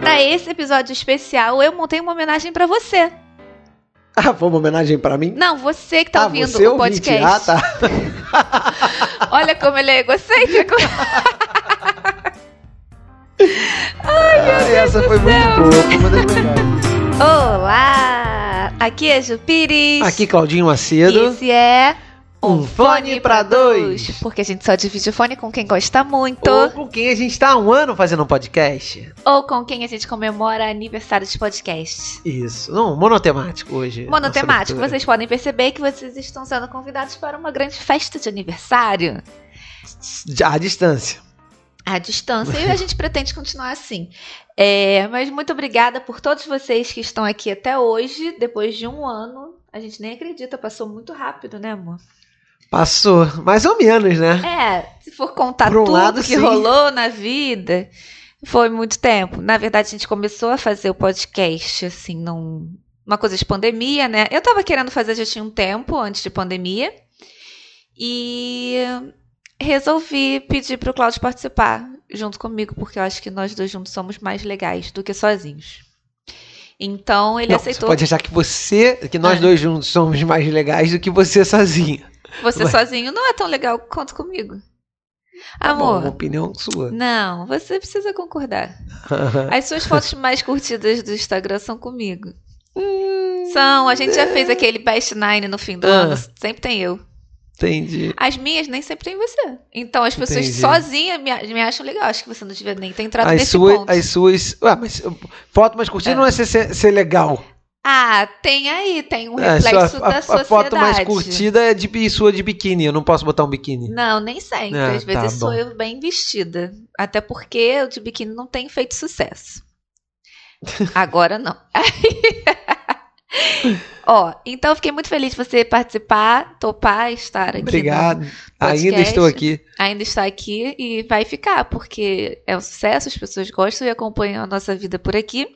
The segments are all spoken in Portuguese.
Para esse episódio especial, eu montei uma homenagem para você. Ah, foi uma homenagem para mim? Não, você que tá ah, ouvindo o podcast. Ah, tá. Olha como ele é egocêntrico. Ai, meu Ah, Deus essa foi céu. muito boa, foi uma das melhores. Olá! Aqui é Ju Pires. Aqui, Claudinho E Macedo. esse é Um fone pra dois. Porque a gente só divide o fone com quem gosta muito Ou com quem a gente tá há um ano fazendo um podcast. ou com quem a gente comemora aniversário de podcast. Isso. Não, monotemático hoje. Monotemático, vocês podem perceber que vocês estão sendo convidados para uma grande festa de aniversário. À distância. à distância e a gente pretende continuar assim. É, mas muito obrigada por todos vocês que estão aqui até hoje, depois de um ano. A gente nem acredita, passou muito rápido, né, amor? Passou. Mais ou menos, né? É, se for contar um tudo lado, que sim. rolou na vida, foi muito tempo. Na verdade, a gente começou a fazer o podcast, assim, num, uma coisa de pandemia, né? Eu tava querendo fazer já tinha um tempo, antes de pandemia, e resolvi pedir pro Cláudio participar junto comigo, porque eu acho que nós dois juntos somos mais legais do que sozinhos. Então, ele Não, aceitou. Você pode achar que você, que nós Ah. dois juntos somos mais legais do que você sozinho. Você Ué. sozinho não é tão legal quanto comigo. Tá bom, Amor, uma opinião sua. não, você precisa concordar. As suas fotos mais curtidas do Instagram são comigo. São, a gente já fez aquele Best Nine no fim do Ah. ano, sempre tem eu. Entendi. As minhas nem sempre tem você. Então as pessoas Entendi. sozinhas me, me acham legal. Acho que você não devia nem ter entrado As nesse suas, ponto. as suas. Ué, mas foto mais curtida É. não é ser, ser legal. Ah, tem aí, tem um É, reflexo a, da a sociedade. foto mais curtida é de sua de biquíni. Eu não posso botar um biquíni. Não, nem sempre. Ah, Às vezes tá sou bom. eu bem vestida. Até porque o de biquíni não tem feito sucesso. Agora não. Ó, então fiquei muito feliz de você participar, topar, estar aqui. Obrigado. Ainda estou aqui. ainda está aqui e vai ficar, porque é um sucesso, as pessoas gostam e acompanham a nossa vida por aqui.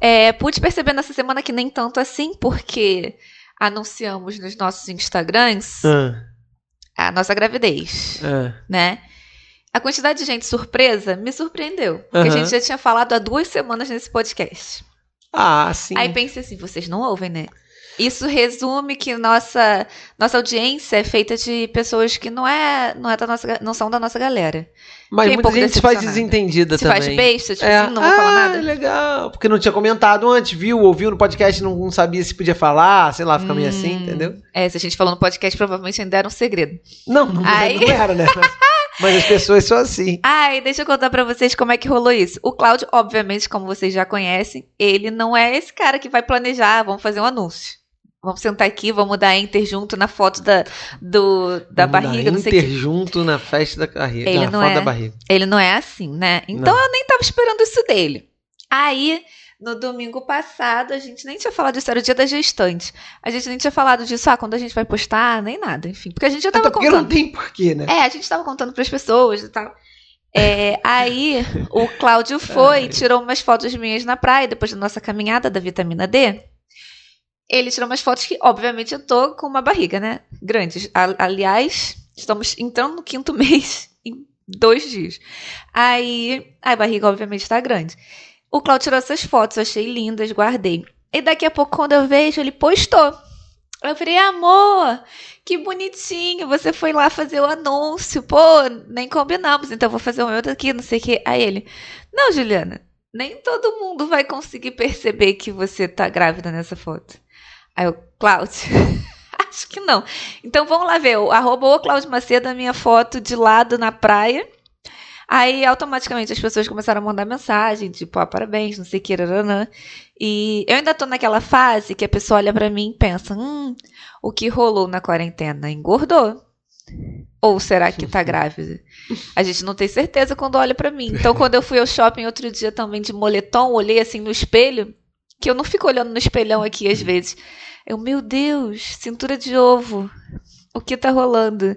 É, pude perceber nessa semana que nem tanto assim, porque anunciamos nos nossos Instagrams Ah, a nossa gravidez, ah. né? A quantidade de gente surpresa me surpreendeu, porque a Aham. gente já tinha falado há duas semanas nesse podcast. Ah, sim. Aí pensei assim, vocês não ouvem, né? Isso resume que nossa nossa audiência é feita de pessoas que não é não é da nossa não são da nossa galera. Mas fiquei um muita pouco gente se faz desentendida Se também. faz besta, tipo É. assim, não vou ah, falar nada. legal. Porque não tinha comentado antes, viu? Ouviu no podcast, não, não sabia se podia falar, sei lá, fica meio assim, Hum. entendeu? É, se a gente falou no podcast, provavelmente ainda era um segredo. Não, não, Aí- não era, né? Mas, mas as pessoas são assim. Ai, deixa eu contar pra vocês como é que rolou isso. O Cláudio, obviamente, como vocês já conhecem, ele não é esse cara que vai planejar, vamos fazer um anúncio. Vamos sentar aqui, vamos dar enter junto na foto da, do, da Vamos dar barriga, não sei o Inter quê. junto na festa da carreira. Ele na não foto é. da barriga. Ele não é assim, né? Então Não. eu nem tava esperando isso dele. Aí, no domingo passado, a gente nem tinha falado disso, era o dia da gestante. A gente nem tinha falado disso, ah, quando a gente vai postar, nem nada, enfim. Porque a gente já tava Até porque contando. não tem porquê, né? É, a gente tava contando pras pessoas e tal. É, aí o Cláudio foi, Ai. tirou umas fotos minhas na praia, depois da nossa caminhada da vitamina D. Ele tirou umas fotos que, obviamente, eu tô com uma barriga, né? Grande. Aliás, estamos entrando no quinto mês em dois dias. Aí a barriga, obviamente, tá grande. O Cláudio tirou essas fotos, achei lindas, guardei. E daqui a pouco, quando eu vejo, ele postou. Eu falei, amor, que bonitinho, você foi lá fazer o anúncio. Pô, nem combinamos, então vou fazer o meu daqui, não sei o que. Aí ele, não, Juliana, nem todo mundo vai conseguir perceber que você tá grávida nessa foto. Aí eu, Cláudio, acho que não. Então vamos lá ver, o arroba o Cláudio Macedo, a minha foto de lado na praia. Aí automaticamente as pessoas começaram a mandar mensagem, tipo, ah, parabéns, não sei o que, rarana. E eu ainda tô naquela fase que a pessoa olha pra mim e pensa, hum, o que rolou na quarentena engordou. Ou será que tá grávida? A gente não tem certeza quando olha pra mim. Então, quando eu fui ao shopping outro dia também de moletom, olhei assim no espelho, que eu não fico olhando no espelhão aqui às vezes. Eu, meu Deus, cintura de ovo. O que tá rolando?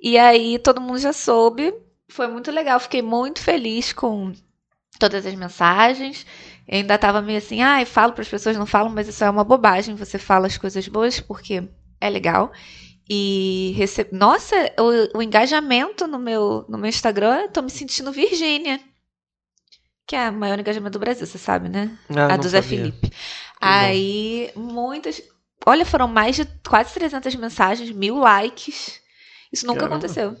E aí todo mundo já soube. Foi muito legal, fiquei muito feliz com todas as mensagens. Eu ainda tava meio assim, ai, falo para as pessoas, não falam, mas isso é uma bobagem. Você fala as coisas boas porque é legal. E recebe. Nossa, o, o engajamento no meu, no meu Instagram, eu tô me sentindo Virgínia. Que é a maior engajamento do Brasil, você sabe, né? Ah, a do Zé sabia. Felipe. Aí, muitas. Olha, foram mais de quase 300 mensagens, mil likes. Isso nunca Caramba. aconteceu.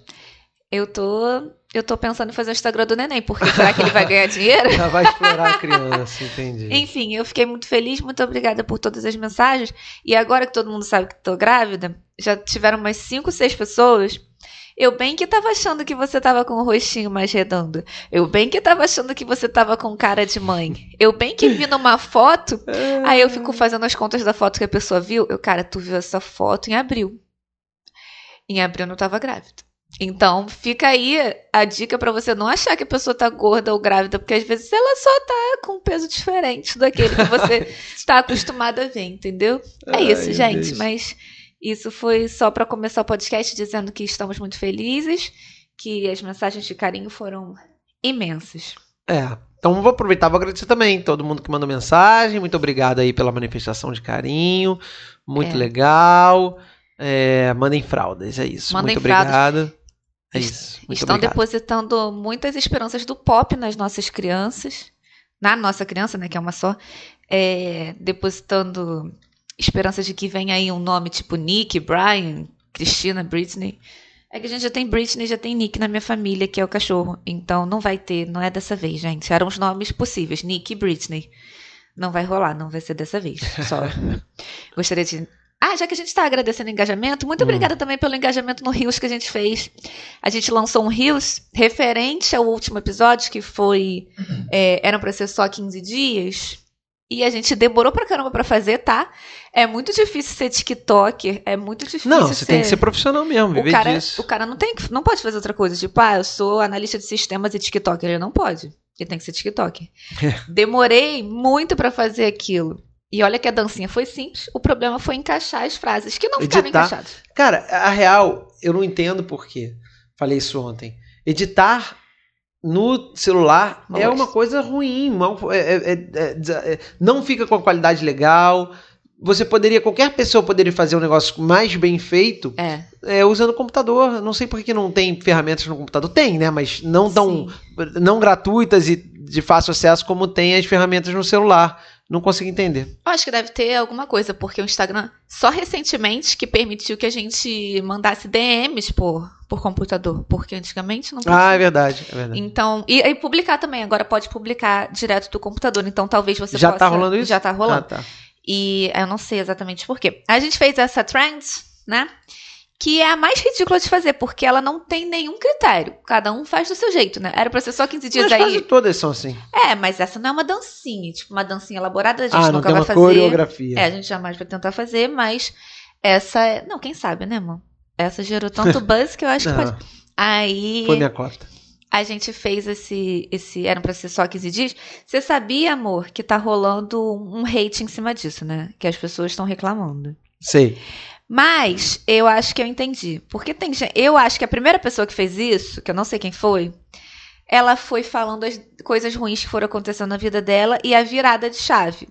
Eu tô, eu tô pensando em fazer o Instagram do neném, porque será que ele vai ganhar dinheiro? Já vai explorar a criança, entendi. Enfim, eu fiquei muito feliz, muito obrigada por todas as mensagens. E agora que todo mundo sabe que tô grávida, já tiveram umas 5, 6 pessoas. Eu bem que tava achando que você tava com o rostinho mais redondo. Eu bem que tava achando que você tava com cara de mãe. Eu bem que vi numa foto. Aí eu fico fazendo as contas da foto que a pessoa viu. Eu, cara, tu viu essa foto em abril. Em abril eu não tava grávida. Então, fica aí a dica pra você não achar que a pessoa tá gorda ou grávida, porque às vezes ela só tá com um peso diferente daquele que você está acostumado a ver, entendeu? É Ai, isso, gente. Deus. Mas isso foi só pra começar o podcast dizendo que estamos muito felizes, que as mensagens de carinho foram imensas. É. Então vou aproveitar, vou agradecer também todo mundo que mandou mensagem. Muito obrigado aí pela manifestação de carinho. Muito É. legal. É, mandem fraldas, é isso. Mandem muito fraldas. obrigado. É isso. Muito Estão obrigado. depositando muitas esperanças do pop nas nossas crianças, na nossa criança, né, que é uma só, é, depositando esperanças de que venha aí um nome tipo Nick, Brian, Cristina, Britney. É que a gente já tem Britney, já tem Nick na minha família, que é o cachorro. Então não vai ter, não é dessa vez, gente. Eram os nomes possíveis, Nick e Britney. Não vai rolar, não vai ser dessa vez. Só gostaria de. Ah, já que a gente está agradecendo o engajamento, muito Hum. obrigada também pelo engajamento no Rios que a gente fez. A gente lançou um Rios referente ao último episódio, que foi. É, eram para ser só 15 dias. E a gente demorou pra caramba pra fazer, tá? É muito difícil ser TikToker, é muito difícil Não, você ser... tem que ser profissional mesmo, viver o cara, disso. o cara não tem não pode fazer outra coisa. Tipo, ah, eu sou analista de sistemas e TikToker. Ele não pode. Ele tem que ser TikToker. Demorei muito pra fazer aquilo. E olha que a dancinha foi simples. O problema foi encaixar as frases que não ficavam Editar. encaixadas. Cara, a real, eu não entendo por quê. Falei isso ontem. Editar no celular é uma coisa ruim. mal- é- é- é- é- não fica com a qualidade legal. Você poderia, qualquer pessoa poderia fazer um negócio mais bem feito É. é, usando o computador. Não sei por que não tem ferramentas no computador. Tem, né? Mas não tão Sim. não gratuitas e de fácil acesso como tem as ferramentas no celular. Não consigo entender. Eu acho que deve ter alguma coisa, porque o Instagram só recentemente que permitiu que a gente mandasse DMs por, por computador. Porque antigamente não podia. Ah, é verdade, é verdade. Então, e, e publicar também. Agora pode publicar direto do computador. Então talvez você Já possa. tá rolando isso? Já tá rolando. Ah, tá. E eu não sei exatamente por quê. A gente fez essa Trends, né? Que é a mais ridícula de fazer, porque ela não tem nenhum critério. Cada um faz do seu jeito, né? Era pra ser só 15 dias Mas aí. quase todas são assim. É, mas essa não é uma dancinha. Tipo, uma dancinha elaborada, a gente Ah, não nunca tem vai uma fazer. coreografia. É, a gente jamais vai tentar fazer, mas essa é. Não, quem sabe, né, mano? Essa gerou tanto buzz que eu acho que pode. Aí foi minha cota. a gente fez esse. esse Eram pra ser só 15 dias. Você sabia, amor, que tá rolando um hate em cima disso, né? Que as pessoas estão reclamando. Sei. Mas eu acho que eu entendi. Porque tem gente. Eu acho que a primeira pessoa que fez isso, que eu não sei quem foi, ela foi falando as coisas ruins que foram acontecendo na vida dela e a virada de chave.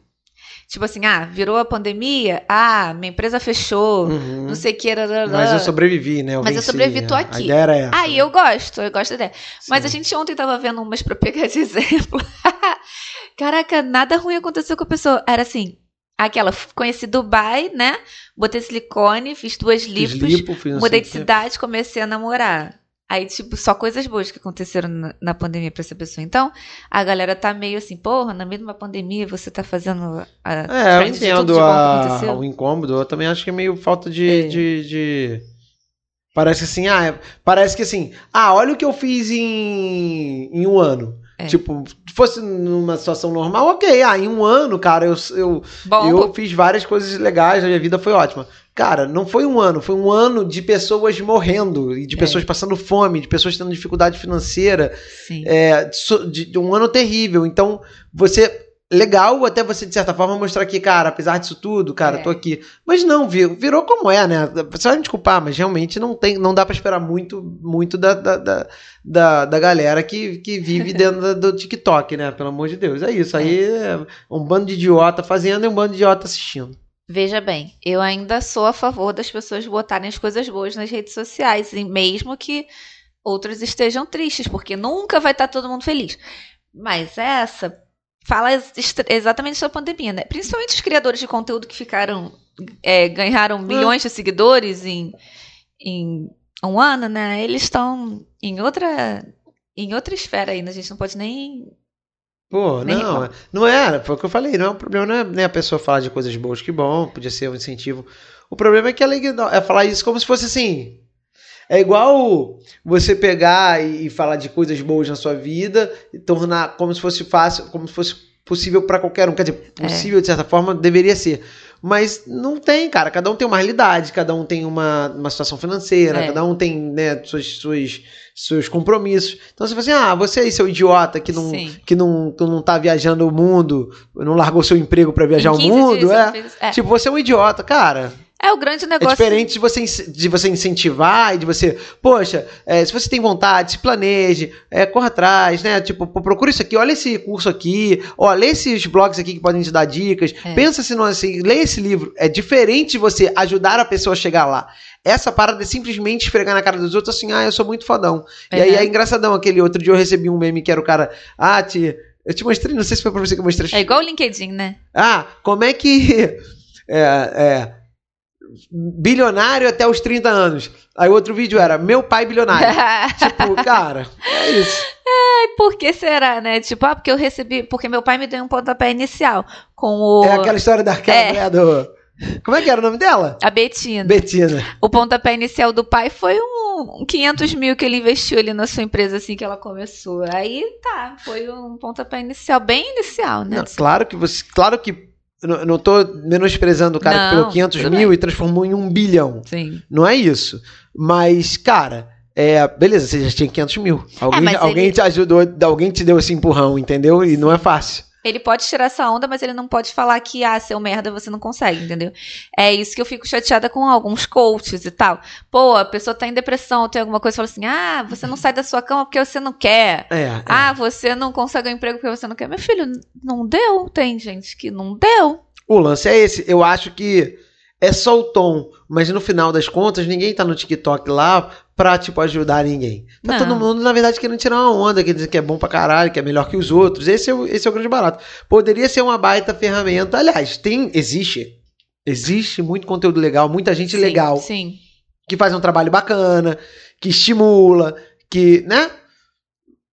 Tipo assim, ah, virou a pandemia, ah, minha empresa fechou, Uhum. não sei o que. rarará. Mas eu sobrevivi, né? Eu Mas eu venci. sobrevivi, tô A- aqui. A ideia era essa. Ah, e eu gosto, eu gosto da ideia. Mas Sim. a gente ontem tava vendo umas pra pegar de exemplo. Caraca, nada ruim aconteceu com a pessoa. Era assim, aquela, conheci Dubai, né? Botei silicone, fiz duas Fiz lipos, lipo, fiz mudei de cidade, comecei a namorar. Aí, tipo, só coisas boas que aconteceram na, na pandemia pra essa pessoa. Então, a galera tá meio assim, porra, na uma pandemia você tá fazendo a É, eu entendo que a- o incômodo. Eu também acho que é meio falta de. É. de, de- Parece assim, ah, é- parece que assim, ah, olha o que eu fiz em, em um ano. É. Tipo, se fosse numa situação normal, ok. Ah, em um ano, cara, eu, eu, Bom, eu fiz várias coisas legais, a minha vida foi ótima. Cara, não foi um ano, foi um ano de pessoas morrendo, e de É. pessoas passando fome, de pessoas tendo dificuldade financeira, sim. é, de, de um ano terrível. Então, você. Legal até você, de certa forma, mostrar que, cara, apesar disso tudo, cara, É. tô aqui. Mas não, virou, virou como é, né? Você vai me desculpar, mas realmente não tem, não dá pra esperar muito, muito da, da, da, da, galera que, que vive dentro do TikTok, né? Pelo amor de Deus. É isso. Aí é um bando de idiota fazendo e um bando de idiota assistindo. Veja bem, eu ainda sou a favor das pessoas botarem as coisas boas nas redes sociais, e mesmo que outros estejam tristes, porque nunca vai estar todo mundo feliz. Mas essa fala exatamente sobre a pandemia, né? Principalmente os criadores de conteúdo que ficaram. é, ganharam milhões de seguidores em, em um ano, né? Eles estão em outra. Em outra esfera ainda, a gente não pode nem. Pô, Nem não, reclamo. não era, foi o que eu falei, não é um problema, não é, né, a pessoa falar de coisas boas, que bom, podia ser um incentivo. O problema é que ela igno- é falar isso como se fosse assim. É igual você pegar e, falar de coisas boas na sua vida e tornar como se fosse fácil, como se fosse possível para qualquer um. Quer dizer, É. possível de certa forma deveria ser. Mas não tem, cara. Cada um tem uma realidade, cada um tem uma, uma situação financeira, É. cada um tem né, suas, suas, seus compromissos. Então você fala assim: ah, você aí, seu idiota que não, Sim. que não, que não tá viajando o mundo, não largou seu emprego para viajar o 15 mundo, é. é. Tipo, você é um idiota, cara. É o grande É negócio. diferente de você, de você incentivar e de você, poxa, é, se você tem vontade, se planeje, é, corra atrás, né? Tipo, procura isso aqui, olha esse curso aqui, ó, lê esses blogs aqui que podem te dar dicas, É. pensa se não assim, lê esse livro. É diferente de você ajudar a pessoa a chegar lá. Essa parada é simplesmente esfregar na cara dos outros assim, ah, eu sou muito fodão. E aí Uhum. é engraçadão aquele outro dia eu recebi um meme que era o cara, ah, te, eu te mostrei, não sei se foi pra você que eu mostrei. É igual o LinkedIn, né? Ah, como é que. É, é, bilionário até os 30 anos. Aí outro vídeo era meu pai bilionário. tipo, cara, é isso. Por que será, né? Tipo, ah, porque eu recebi. Porque meu pai me deu um pontapé inicial com o. É aquela história daquela É. mulher do. Como é que era o nome dela? A Betina. Betina. O pontapé inicial do pai foi um, um 500 mil que ele investiu ali na sua empresa assim que ela começou. Aí tá, foi um pontapé inicial, bem inicial, né? Não, claro que você. Claro que. Eu não- tô menosprezando o cara que Não, pegou 500 tudo mil e transformou em um bilhão. Sim. Não é isso. Mas, cara, é, beleza, você já tinha 500 mil. Alguém, mas alguém ele- te ajudou, alguém te deu esse empurrão, entendeu? E não é fácil. Ele pode tirar essa onda, mas ele não pode falar que, ah, seu merda, você não consegue, entendeu? É isso que eu fico chateada com alguns coaches e tal. Pô, a pessoa tá em depressão, tem alguma coisa, fala assim, ah, você não sai da sua cama porque você não quer. É. é. Ah, você não consegue um emprego porque você não quer. Meu filho, não deu. Tem gente que não deu. O lance é esse. Eu acho que é só o tom, mas no final das contas, ninguém tá no TikTok lá pra, tipo, ajudar ninguém. Tá Não. todo mundo, na verdade, querendo tirar uma onda, quer dizer que é bom pra caralho, que é melhor que os outros. Esse é o, esse é o grande barato. Poderia ser uma baita ferramenta. Aliás, tem, existe. Existe muito conteúdo legal, muita gente Sim, legal Sim. que faz um trabalho bacana, que estimula, que, né?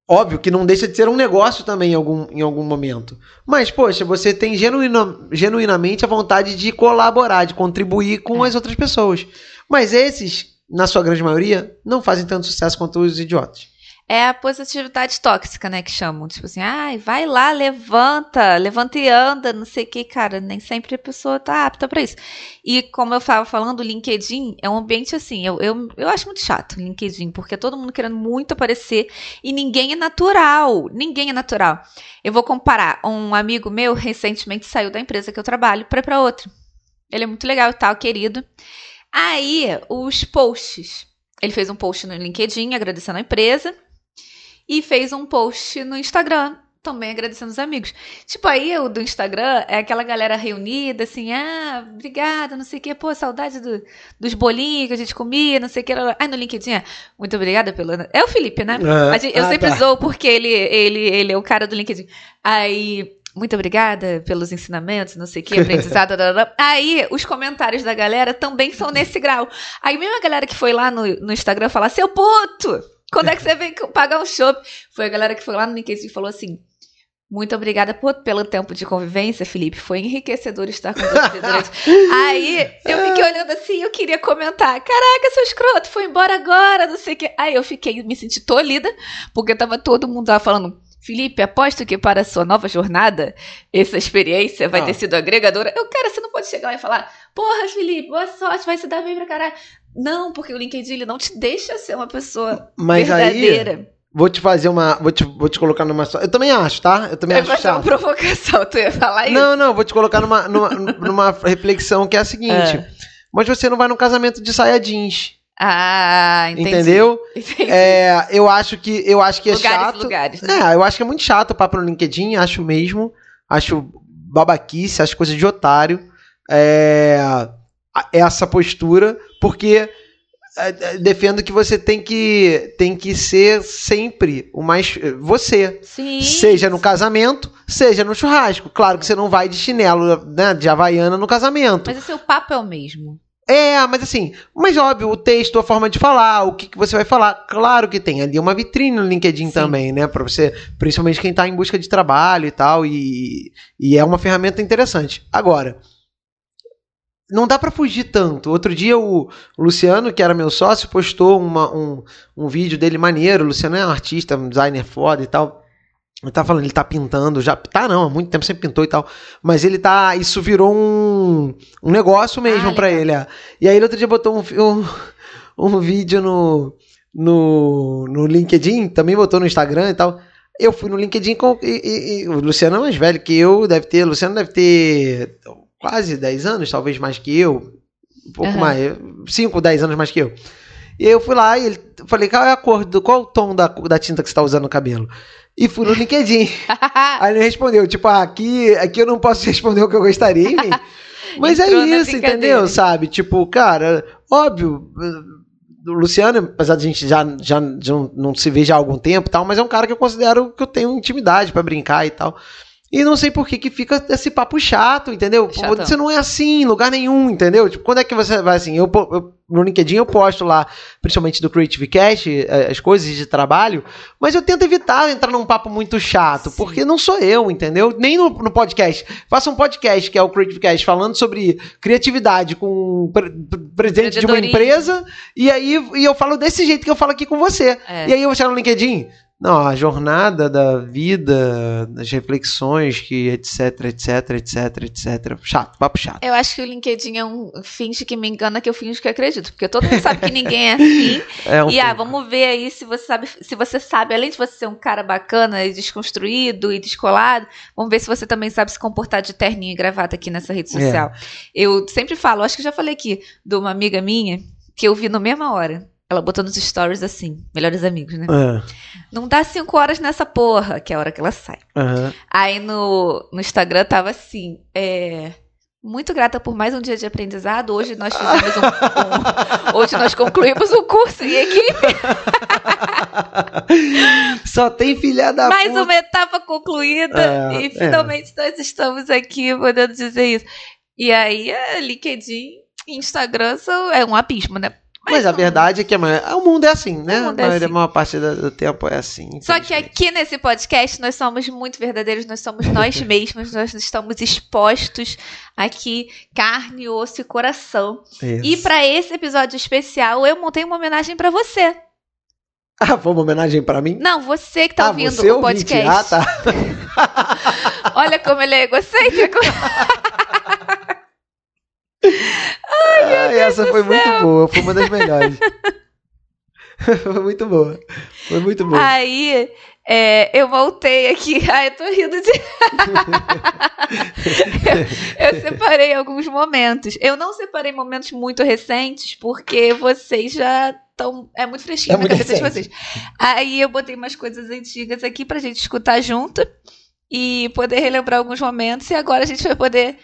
Óbvio que não deixa de ser um negócio também em algum, em algum momento. Mas, poxa, você tem genuína, genuinamente a vontade de colaborar, de contribuir com É. as outras pessoas. Mas esses, na sua grande maioria, não fazem tanto sucesso quanto os idiotas. É a positividade tóxica, né, que chamam. Tipo assim, ai, vai lá, levanta, levanta e anda, não sei o que, cara. Nem sempre a pessoa tá apta pra isso. E como eu estava falando, o LinkedIn é um ambiente assim, eu, eu, eu acho muito chato o LinkedIn, porque é todo mundo querendo muito aparecer e ninguém é natural. Ninguém é natural. Eu vou comparar. Um amigo meu recentemente saiu da empresa que eu trabalho para pra outra. Ele é muito legal e tal, querido. Aí, os posts. Ele fez um post no LinkedIn agradecendo a empresa e fez um post no Instagram também agradecendo os amigos. Tipo, aí o do Instagram é aquela galera reunida, assim, ah, obrigada, não sei o que, pô, saudade do- dos bolinhos que a gente comia, não sei o que. Aí no LinkedIn é, muito obrigada pelo. É o Felipe, né? Ah, A gente- eu ah, sempre tá. zoo porque ele, ele, ele é o cara do LinkedIn. Aí, muito obrigada pelos ensinamentos, não sei o que, aprendizado. Aí, os comentários da galera também são nesse grau. Aí, mesmo a galera que foi lá no, no Instagram falar, seu puto, quando é que você vem pagar um shopping? Foi a galera que foi lá no LinkedIn e falou assim. Muito obrigada por, pelo tempo de convivência, Felipe. Foi enriquecedor estar com você durante. Aí eu fiquei olhando assim e eu queria comentar. Caraca, seu escroto, foi embora agora, não sei o que. Aí eu fiquei, me senti tolhida, porque tava todo mundo lá falando. Felipe, aposto que para a sua nova jornada, essa experiência vai Ah. ter sido agregadora. Eu, cara, você não pode chegar lá e falar, porra, Felipe, boa sorte, vai se dar bem pra caralho. Não, porque o LinkedIn ele não te deixa ser uma pessoa Mas aí, verdadeira. vou te fazer uma. Vou te, vou te colocar numa. Eu também acho, tá? Eu também Eu acho fazer uma provocação, tu ia falar isso? Não, não, vou te colocar numa, numa, numa reflexão que é a seguinte. É. Mas você não vai num casamento de saia jeans. Ah, entendi. Entendeu? Entendi. É, eu acho que eu acho que é lugares, chato. lugares. Né? É, eu acho que é muito chato o papo no LinkedIn, acho mesmo. Acho babaquice, acho coisa de otário. É, essa postura, porque eh, defendo que você tem que, tem que ser sempre o mais você. Sim. Seja no casamento, seja no churrasco. Claro que você não vai de chinelo, né, de havaiana no casamento. Mas o seu papo é o mesmo. É, mas assim, mas óbvio, o texto, a forma de falar, o que, que você vai falar, claro que tem ali uma vitrine no LinkedIn Sim. também, né, Pra você, principalmente quem tá em busca de trabalho e tal, e, e é uma ferramenta interessante. Agora, não dá pra fugir tanto. Outro dia o Luciano, que era meu sócio, postou uma- um, um vídeo dele maneiro. O Luciano é um artista, um designer foda e tal. Ele tá falando, ele tá pintando, já tá não, há muito tempo sempre pintou e tal. Mas ele tá, isso virou um, um negócio mesmo Ah, pra legal. ele. é. E aí ele outro dia botou um, um, um vídeo no, no, no LinkedIn, também botou no Instagram e tal. Eu fui no LinkedIn com, e, e- e o Luciano é mais velho que eu, deve ter, o Luciano deve ter quase 10 anos, talvez mais que eu, um pouco Aham. mais, 5, 10 anos mais que eu. E aí eu fui lá e ele, falei, qual é a cor, do, qual o tom da, da tinta que você tá usando no cabelo? E fui no LinkedIn. Aí ele respondeu, tipo, ah, aqui, aqui eu não posso responder o que eu gostaria, enfim. Mas é Entrou na isso, entendeu? Sabe? Tipo, cara, óbvio, eh, o Luciano, apesar de a gente já, já, já não, não se ver já há algum tempo e tal, mas é um cara que eu considero que eu tenho intimidade pra brincar e tal. E não sei por que que fica esse papo chato, entendeu? Pô, Chatão. Você não é assim em lugar nenhum, entendeu? Tipo, quando é que você vai assim? Eu, eu- no LinkedIn eu posto lá, principalmente do Creative Cash, eh, as coisas de trabalho, mas eu tento evitar entrar num papo muito chato, Sim. porque não sou eu, entendeu? Nem no, no podcast. Faça um podcast, que é o Creative Cash, falando sobre criatividade com pre- pre- presidente de uma empresa, e aí e eu falo desse jeito que eu falo aqui com você. É. E aí eu vou chegar no LinkedIn. Não, a jornada da vida, das reflexões, que etc, etc, etc, etc. Chato, papo chato. Eu acho que o LinkedIn é um finge que me engana que eu finge que acredito. Porque todo mundo sabe que ninguém é assim. É um e ah, vamos ver aí se você sabe, se você sabe, além de você ser um cara bacana e desconstruído e descolado, vamos ver se você também sabe se comportar de terninho e gravata aqui nessa rede social. Eu sempre falo, acho que já falei aqui, de uma amiga minha que eu vi na mesma hora. Ela botou nos stories assim, melhores amigos, né? Ah, Não dá cinco horas nessa porra, que é a hora que ela sai. aham. Aí no, no Instagram tava assim, é, muito grata por mais um dia de aprendizado. Hoje nós fizemos um, um- hoje nós concluímos o curso em equipe. Só tem filha da mais puta. uma etapa concluída É, e é. finalmente nós estamos aqui podendo dizer isso. E aí, é, LinkedIn Instagram são, é um abismo, né? Mas a verdade é que a o mundo é assim, né? É assim. a maior parte do, tempo é assim. Só que aqui nesse podcast nós somos muito verdadeiros, nós somos nós mesmos, nós estamos expostos aqui, carne, osso e coração. Isso. E para esse episódio especial, eu montei uma homenagem para você. Ah, foi uma homenagem pra mim? Não, você que tá ah, ouvindo o ouvinte. podcast. Ah, tá. Olha como ele é egocêntrico. Ai, essa foi muito boa, foi uma das melhores. foi muito boa. Foi muito boa. Aí é, eu voltei aqui. Ai, eu tô rindo de. eu, eu separei alguns momentos. Eu não separei momentos muito recentes, porque vocês já estão. É muito fresquinho É na cabeça de recente. vocês. Aí eu botei umas coisas antigas aqui pra gente escutar junto e poder relembrar alguns momentos. E agora a gente vai poder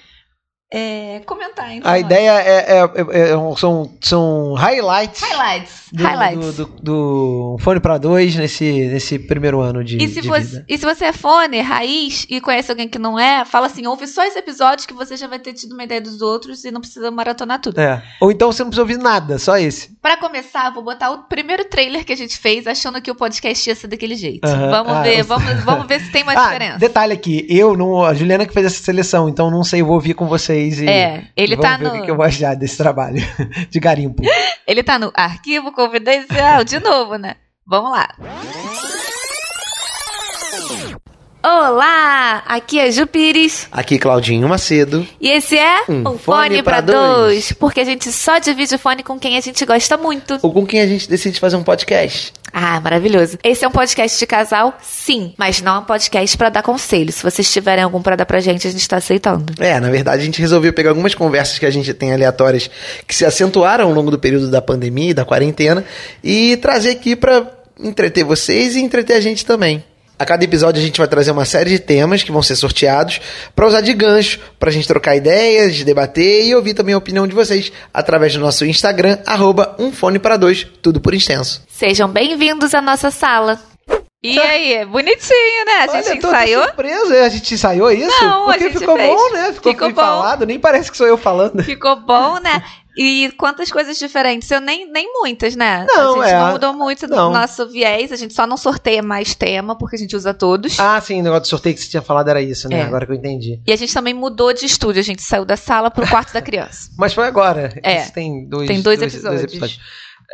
é, comentar. Então, A ideia é, é- é- é- são, são highlights, Highlights. do, highlights. do, do- do Fone para dois nesse, nesse primeiro ano de, E se, de você, vida. e se você é fone, raiz, e conhece alguém que não é, fala assim, ouve só esse episódio que você já vai ter tido uma ideia dos outros e não precisa maratonar tudo. É. Ou então você não precisa ouvir nada, só esse. Pra começar, vou botar o primeiro trailer que a gente fez, achando que o podcast ia ser daquele jeito. Aham. Vamos Ah, ver, eu- vamos, vamos ver se tem uma ah, diferença. detalhe aqui, eu não, a Juliana que fez essa seleção, então não sei, eu vou ouvir com vocês e É, ele vamos tá ver o que, eu no. vou achar desse trabalho de garimpo. Ele tá no arquivo confidencial, de novo, né? Vamos lá. Olá, aqui é Ju Pires Aqui, Claudinho Macedo. e esse é Um Fone Fone pra pra Dois. Dois, porque a gente só divide o fone com quem a gente gosta muito. Ou com quem a gente decide fazer um podcast. Ah, maravilhoso. Esse é um podcast de casal? Sim, mas não é um podcast pra dar conselho. Se vocês tiverem algum pra dar pra gente, a gente tá aceitando. É, na verdade a gente resolveu pegar algumas conversas que a gente tem aleatórias que se acentuaram ao longo do período da pandemia e da quarentena e trazer aqui pra entreter vocês e entreter a gente também. A cada episódio a gente vai trazer uma série de temas que vão ser sorteados para usar de gancho, para a gente trocar ideias, debater e ouvir também a opinião de vocês através do nosso Instagram, arroba um fone para dois, tudo por extenso. Sejam bem-vindos à nossa sala. E aí, bonitinho, né? A gente Olha, tô- ensaiou? Tô surpreso, é, a gente ensaiou isso? Não, a Porque gente ficou fez. bom, né? Ficou, Ficou bem bom. falado, nem parece que sou eu falando. Ficou bom, né? E quantas coisas diferentes? Eu nem, nem muitas, né? Não, a gente é. não mudou muito do Não. nosso viés, a gente só não sorteia mais tema, porque a gente usa todos. Ah, sim, o negócio do sorteio que você tinha falado era isso, né? É. Agora que eu entendi. E a gente também mudou de estúdio, a gente saiu da sala pro quarto da criança. Mas foi agora. É. Isso tem dois, Tem dois episódios.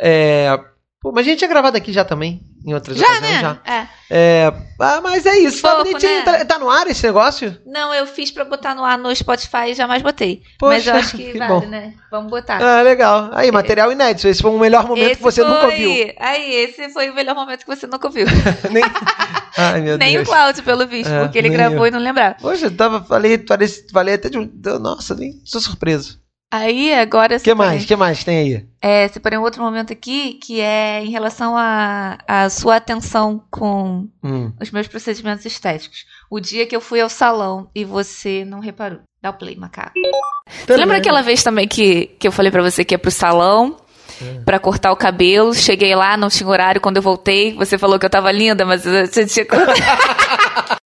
É, pô, mas a gente tinha gravado aqui já também, em outras Já, ocasiões né? já. É. É, ah, mas é isso, tá Fofo, bonitinho. né? Tá, tá no ar esse negócio? Não, eu fiz pra botar no ar no Spotify e jamais botei. Poxa, Mas eu acho que, que vale, bom. né? Vamos botar. Ah, legal. Aí, material inédito. Esse foi o melhor momento Esse que você foi... nunca ouviu. Aí, esse foi o melhor momento que você nunca ouviu. Nem... Ai, meu Nem Deus. o Cláudio, pelo visto, É, porque ele gravou eu. e não lembrava. Poxa, eu tava, falei, falei, falei até de um. Nossa, nem sou surpreso. Aí, agora... O que mais? O que mais tem aí? É, separei um outro momento aqui, que é em relação à à sua atenção com Hum. os meus procedimentos estéticos. O dia que eu fui ao salão e você não reparou. Dá o play, macaco. Você lembra aquela vez também que, que eu falei pra você que ia pro salão pra cortar o cabelo? Cheguei lá, não tinha horário. Quando eu voltei, você falou que eu tava linda, mas você tinha.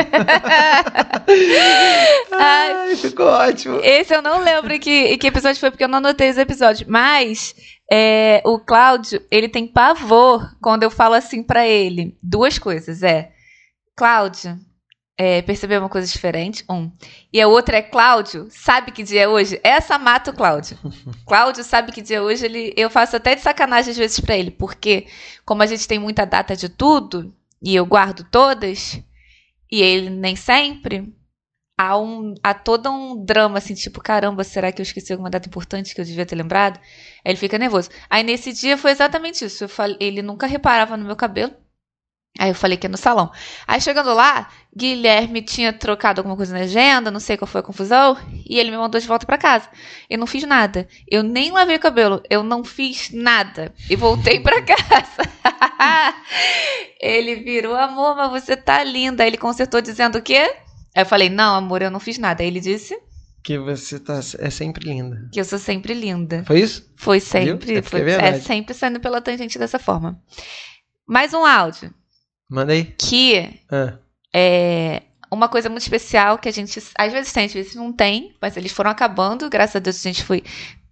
Ai, Ai, ficou ótimo. esse eu não lembro que, que episódio foi, porque eu não anotei os episódios. Mas é, o Cláudio, ele tem pavor quando eu falo assim pra ele. Duas coisas, é. Cláudio, é, percebeu uma coisa diferente? Um. E a outra é Cláudio, sabe que dia é hoje? Essa mata o Cláudio. Cláudio sabe que dia é hoje, ele, eu faço até de sacanagem às vezes pra ele, porque como a gente tem muita data de tudo, e eu guardo todas, e ele nem sempre, há, um, há todo um drama, assim, tipo, caramba, será que eu esqueci alguma data importante que eu devia ter lembrado? Aí ele fica nervoso. Aí nesse dia foi exatamente isso. Falei, ele nunca reparava no meu cabelo. Aí eu falei que é no salão. Aí chegando lá, Guilherme tinha trocado alguma coisa na agenda, não sei qual foi a confusão, e ele me mandou de volta pra casa. Eu não fiz nada. Eu nem lavei o cabelo. Eu não fiz nada. E voltei pra casa. ele virou, amor, mas você tá linda. Aí ele consertou dizendo o quê? Aí eu falei, não, amor, eu não fiz nada. Aí ele disse Que você tá, é sempre linda. que eu sou sempre linda. Foi isso? Foi sempre. É porque foi, é é sempre saindo pela tangente dessa forma. Mais um áudio. Manda aí. Que Ah. é uma coisa muito especial que a gente às vezes tem, às vezes não tem, mas eles foram acabando. Graças a Deus a gente foi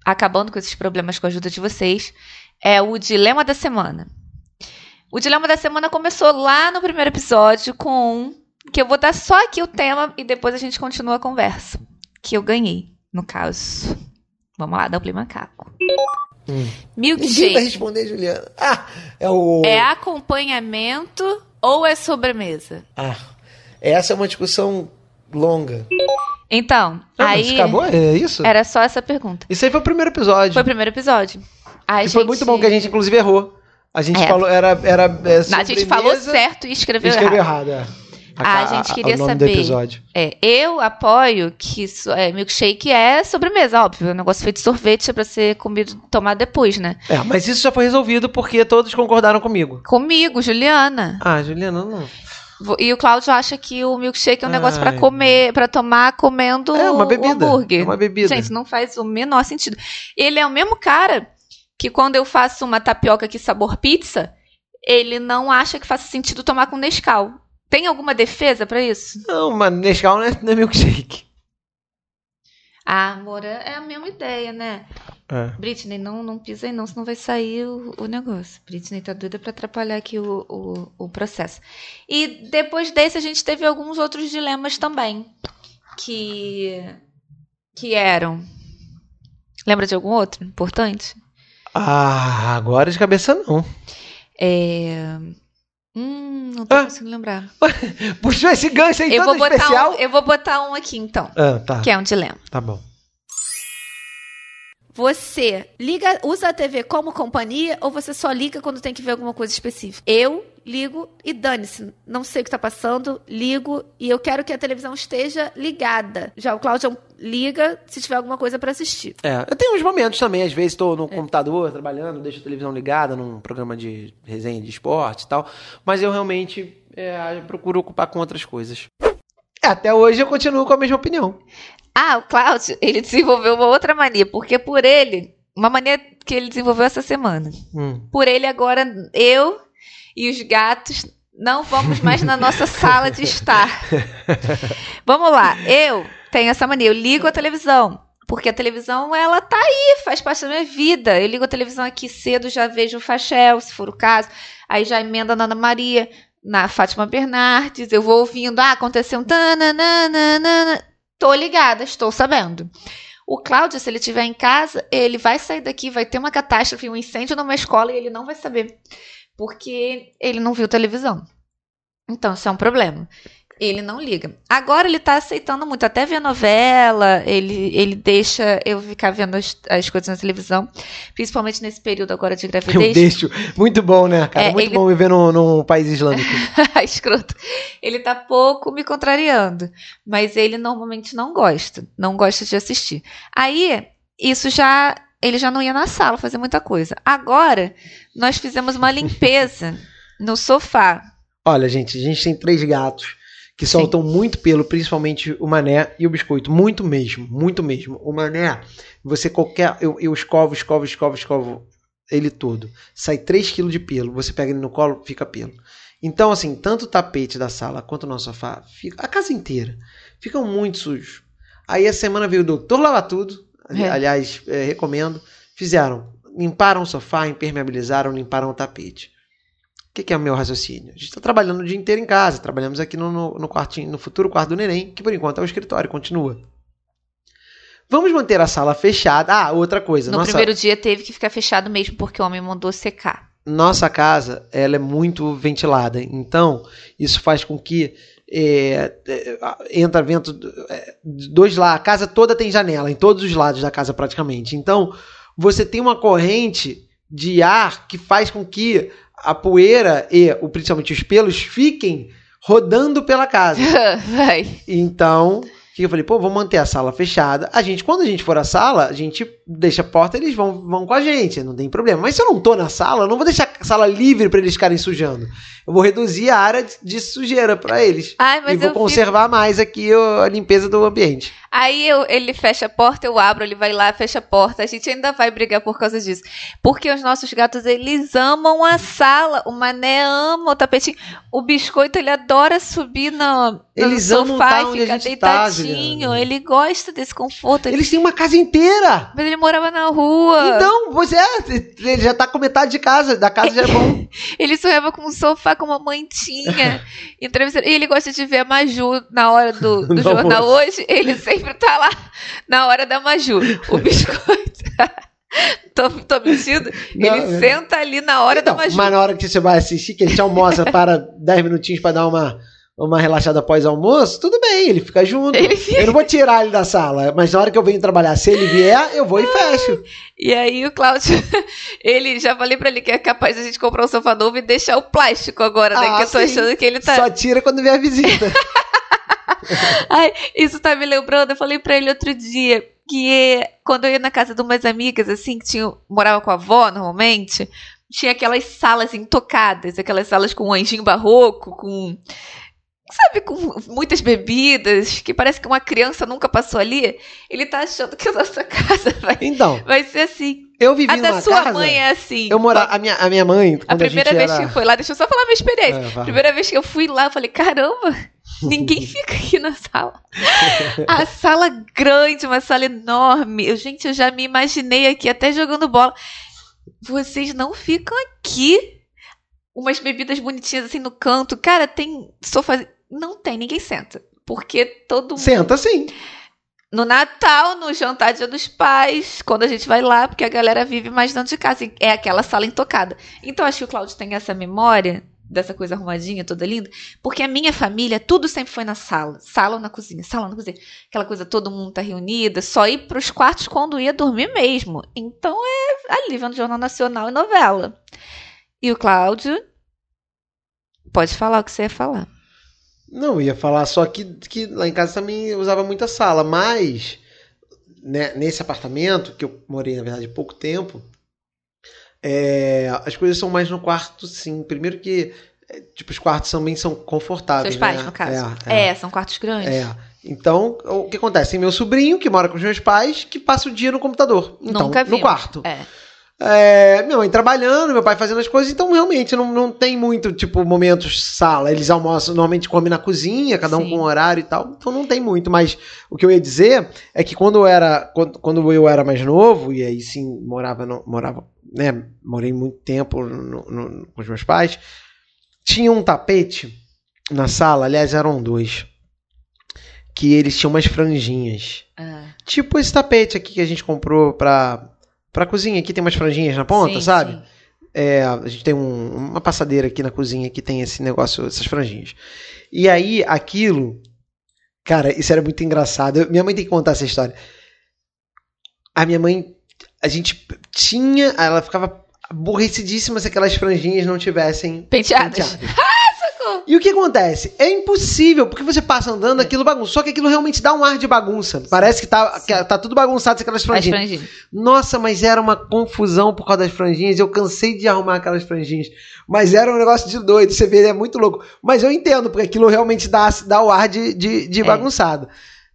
acabando com esses problemas com a ajuda de vocês. É o dilema da semana. O dilema da semana começou lá no primeiro episódio com um que eu vou dar só aqui o tema e depois a gente continua a conversa. Que eu ganhei, no caso. Vamos lá, dá o play macaco. Hum. Ninguém vai Milkshake. responder, Juliana. Ah, é o. É acompanhamento ou é sobremesa? Ah, essa é uma discussão longa. Então, Ah, mas aí acabou? É isso? era só essa pergunta. Isso aí foi o primeiro episódio. Foi o primeiro episódio. Aí, E foi gente- muito bom que a gente, inclusive, errou. A gente É. falou, era. era é, A gente falou certo e escreveu, escreveu errado. errado. é. Ah, a gente queria o saber. É, eu apoio que isso- é, milkshake é sobremesa, óbvio. Um negócio feito de sorvete é pra ser comido, tomado depois, né? É, mas isso já foi resolvido porque todos concordaram comigo. Comigo, Juliana. Ah, Juliana, não. E o Cláudio acha que o milkshake é um negócio pra Ai. comer, pra tomar comendo É uma o bebida. hambúrguer. É uma bebida. Gente, não faz o menor sentido. Ele é o mesmo cara que quando eu faço uma tapioca aqui sabor pizza, ele não acha que faça sentido tomar com Nescau. Tem alguma defesa pra isso? Não, mas Nescau não é, não é milkshake. Ah, amor, é é a mesma ideia, né? É. Britney, não, não pisa aí não, senão vai sair o, o negócio. Britney tá doida pra atrapalhar aqui o, o, o processo. E depois desse a gente teve alguns outros dilemas também. Que. Que eram. Lembra de algum outro importante? Ah, agora de cabeça não. É. Hum, não tô Ah. conseguindo lembrar. Puxou esse gancho aí Eu todo vou, especial. um, eu vou botar um aqui então, Ah, tá. que é um dilema. Tá bom. Você liga, usa a TV como companhia ou você só liga quando tem que ver alguma coisa específica? Eu ligo e dane-se. Não sei o que está passando, ligo e eu quero que a televisão esteja ligada. Já o Cláudio liga se tiver alguma coisa para assistir. É, eu tenho uns momentos também, às vezes estou no é. computador trabalhando, deixo a televisão ligada num programa de resenha de esporte e tal, mas eu realmente é, procuro ocupar com outras coisas. Até hoje eu continuo com a mesma opinião. Ah, o Cláudio, ele desenvolveu uma outra mania, porque por ele, uma mania que ele desenvolveu essa semana. Hum. Por ele agora, eu e os gatos não vamos mais na nossa sala de estar. Vamos lá, eu tenho essa mania, eu ligo a televisão. Porque a televisão, ela tá aí, faz parte da minha vida. Eu ligo a televisão aqui cedo, já vejo o Fachel, se for o caso. Aí já emenda na Ana Maria, na Fátima Bernardes. Eu vou ouvindo, ah, aconteceu um tananana. Tô ligada, estou sabendo. O Cláudio, se ele estiver em casa, ele vai sair daqui, vai ter uma catástrofe, um incêndio numa escola e ele não vai saber porque ele não viu televisão. Então, isso é um problema. Ele não liga. Agora ele tá aceitando muito, até ver novela, ele, ele deixa eu ficar vendo as, as coisas na televisão, principalmente nesse período agora de gravidez. Eu deixo. Muito bom, né, cara? É, muito ele... bom viver num, num país islâmico. Escroto. Ele tá pouco me contrariando, mas ele normalmente não gosta, não gosta de assistir. Aí, isso já ele já não ia na sala fazer muita coisa. Agora, nós fizemos uma limpeza no sofá. Olha, gente, a gente tem três gatos que Sim. soltam muito pelo, principalmente o mané e o biscoito. Muito mesmo, muito mesmo. O mané, você qualquer. Eu, eu escovo, escovo, escovo, escovo ele todo. Sai 3 kg de pelo. Você pega ele no colo, fica pelo. Então, assim, tanto o tapete da sala quanto o nosso sofá, fica, a casa inteira, ficam muito sujos. Aí a semana veio o doutor Lava Tudo, é. aliás, é, recomendo, fizeram. Limparam o sofá, impermeabilizaram, limparam o tapete. O que, que é o meu raciocínio? A gente está trabalhando o dia inteiro em casa, trabalhamos aqui no, no, no, quartinho, no futuro quarto do neném, que por enquanto é o escritório, continua. Vamos manter a sala fechada. Ah, outra coisa. No nossa... primeiro dia teve que ficar fechado mesmo porque o homem mandou secar. Nossa casa, ela é muito ventilada, então isso faz com que é, é, entra vento é, dois lá, a casa toda tem janela em todos os lados da casa praticamente. Então você tem uma corrente de ar que faz com que a poeira e principalmente os pelos fiquem rodando pela casa. Vai. Então que eu falei, pô, vou manter a sala fechada. A gente, quando a gente for à sala, a gente deixa a porta, eles vão, vão com a gente, não tem problema. Mas se eu não tô na sala, eu não vou deixar a sala livre para eles ficarem sujando. Eu vou reduzir a área de, de sujeira para eles. Ai, e vou conservar fico... mais aqui a limpeza do ambiente. Aí eu, ele fecha a porta, eu abro, ele vai lá, fecha a porta. A gente ainda vai brigar por causa disso. Porque os nossos gatos, eles amam a sala. O mané ama o tapetinho. O biscoito, ele adora subir no, eles sofá e ficar tá, deitadinho. Tá, ele gosta desse conforto. Eles ele... têm uma casa inteira. Mas ele morava na rua. Então, pois é, ele já tá com metade de casa. Da casa já é bom. ele sonhava com um sofá com uma mantinha. e ele gosta de ver a Maju na hora do, do jornal hoje. Ele sempre tá lá na hora da Maju. O biscoito. tô, tô mentindo? Não, ele é. senta ali na hora então, da Maju. Mas na hora que você vai assistir, que a gente almoça para 10 minutinhos para dar uma, uma relaxada após almoço, tudo bem, ele fica junto. Ele fica... Eu não vou tirar ele da sala, mas na hora que eu venho trabalhar, se ele vier, eu vou e fecho. E aí o Cláudio, ele já falei para ele que é capaz de a gente comprar um sofá novo e deixar o plástico agora, né? Ah, que eu tô sim. achando que ele tá. Só tira quando vier a visita. Ai, isso tá me lembrando, eu falei pra ele outro dia que quando eu ia na casa de umas amigas, assim, que tinha, morava com a avó normalmente, tinha aquelas salas intocadas, aquelas salas com um anjinho barroco, com. Sabe, com muitas bebidas, que parece que uma criança nunca passou ali. Ele tá achando que a nossa casa vai, então, vai ser assim. Eu vivi a da sua casa, mãe é assim. Eu morava, a minha, a minha mãe. A primeira a vez era... que eu fui lá, deixa eu só falar minha experiência. É, primeira vez que eu fui lá, eu falei, caramba, Ninguém fica aqui na sala. A sala grande, uma sala enorme. Eu, gente, eu já me imaginei aqui até jogando bola. Vocês não ficam aqui? Umas bebidas bonitinhas assim no canto. Cara, tem sofá. Não tem, ninguém senta. Porque todo mundo. Senta sim. No Natal, no jantar dia dos pais, quando a gente vai lá, porque a galera vive mais dentro de casa. É aquela sala intocada. Então acho que o Claudio tem essa memória dessa coisa arrumadinha, toda linda, porque a minha família, tudo sempre foi na sala, sala ou na cozinha, sala ou na cozinha, aquela coisa, todo mundo tá reunida, só ir pros quartos quando ia dormir mesmo. Então é ali vendo Jornal Nacional e novela. E o Cláudio Pode falar o que você ia falar. Não, eu ia falar só que, que lá em casa também usava muita sala, mas né, nesse apartamento, que eu morei, na verdade, pouco tempo, é, as coisas são mais no quarto, sim. Primeiro que, é, tipo, os quartos também são confortáveis. Seus pais, né? no caso. É, É, são quartos grandes. é. Então, o que acontece? Tem meu sobrinho, que mora com os meus pais, que passa o dia no computador. Então, Nunca no vimos. quarto. É. É, minha mãe trabalhando, meu pai fazendo as coisas, então realmente não, não tem muito, tipo, momentos sala. Eles almoçam, normalmente comem na cozinha, cada um Sim. com um horário e tal, então não tem muito. Mas o que eu ia dizer é que quando eu era, quando, quando eu era mais novo, e aí sim morava, no- morava, né, morei muito tempo no- no- com os meus pais, tinha um tapete na sala, aliás, eram dois, que eles tinham umas franjinhas. Ah, Tipo esse tapete aqui que a gente comprou pra, pra cozinha. Aqui tem umas franjinhas na ponta, sim, sabe? sim. É, a gente tem um- uma passadeira aqui na cozinha que tem esse negócio, essas franjinhas. E aí, aquilo. Cara, isso era muito engraçado. Eu- minha mãe tem que contar essa história. A minha mãe. A gente tinha. Ela ficava aborrecidíssima se aquelas franjinhas não tivessem Penteadas. penteadas. E o que acontece? É impossível, porque você passa andando, aquilo bagunça. Só que aquilo realmente dá um ar de bagunça. Parece que tá, que tá tudo bagunçado aquelas As franjinhas. franjinhas. Nossa, mas era uma confusão por causa das franjinhas. Eu cansei de arrumar aquelas franjinhas. Mas era um negócio de doido. Você vê, é muito louco. Mas eu entendo, porque aquilo realmente dá, dá o ar de, de, de É. bagunçado.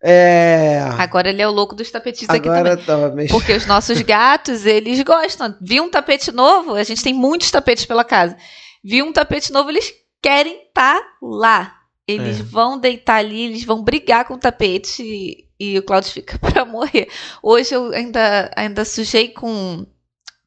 É. Agora ele é o louco dos tapetinhos aqui Agora também. meio. Porque os nossos gatos, eles gostam. Viu um tapete novo, a gente tem muitos tapetes pela casa. Viu um tapete novo, eles querem estar lá. Eles É. vão deitar ali, eles vão brigar com o tapete e, e o Claudio fica pra morrer. Hoje eu ainda, ainda sujei com.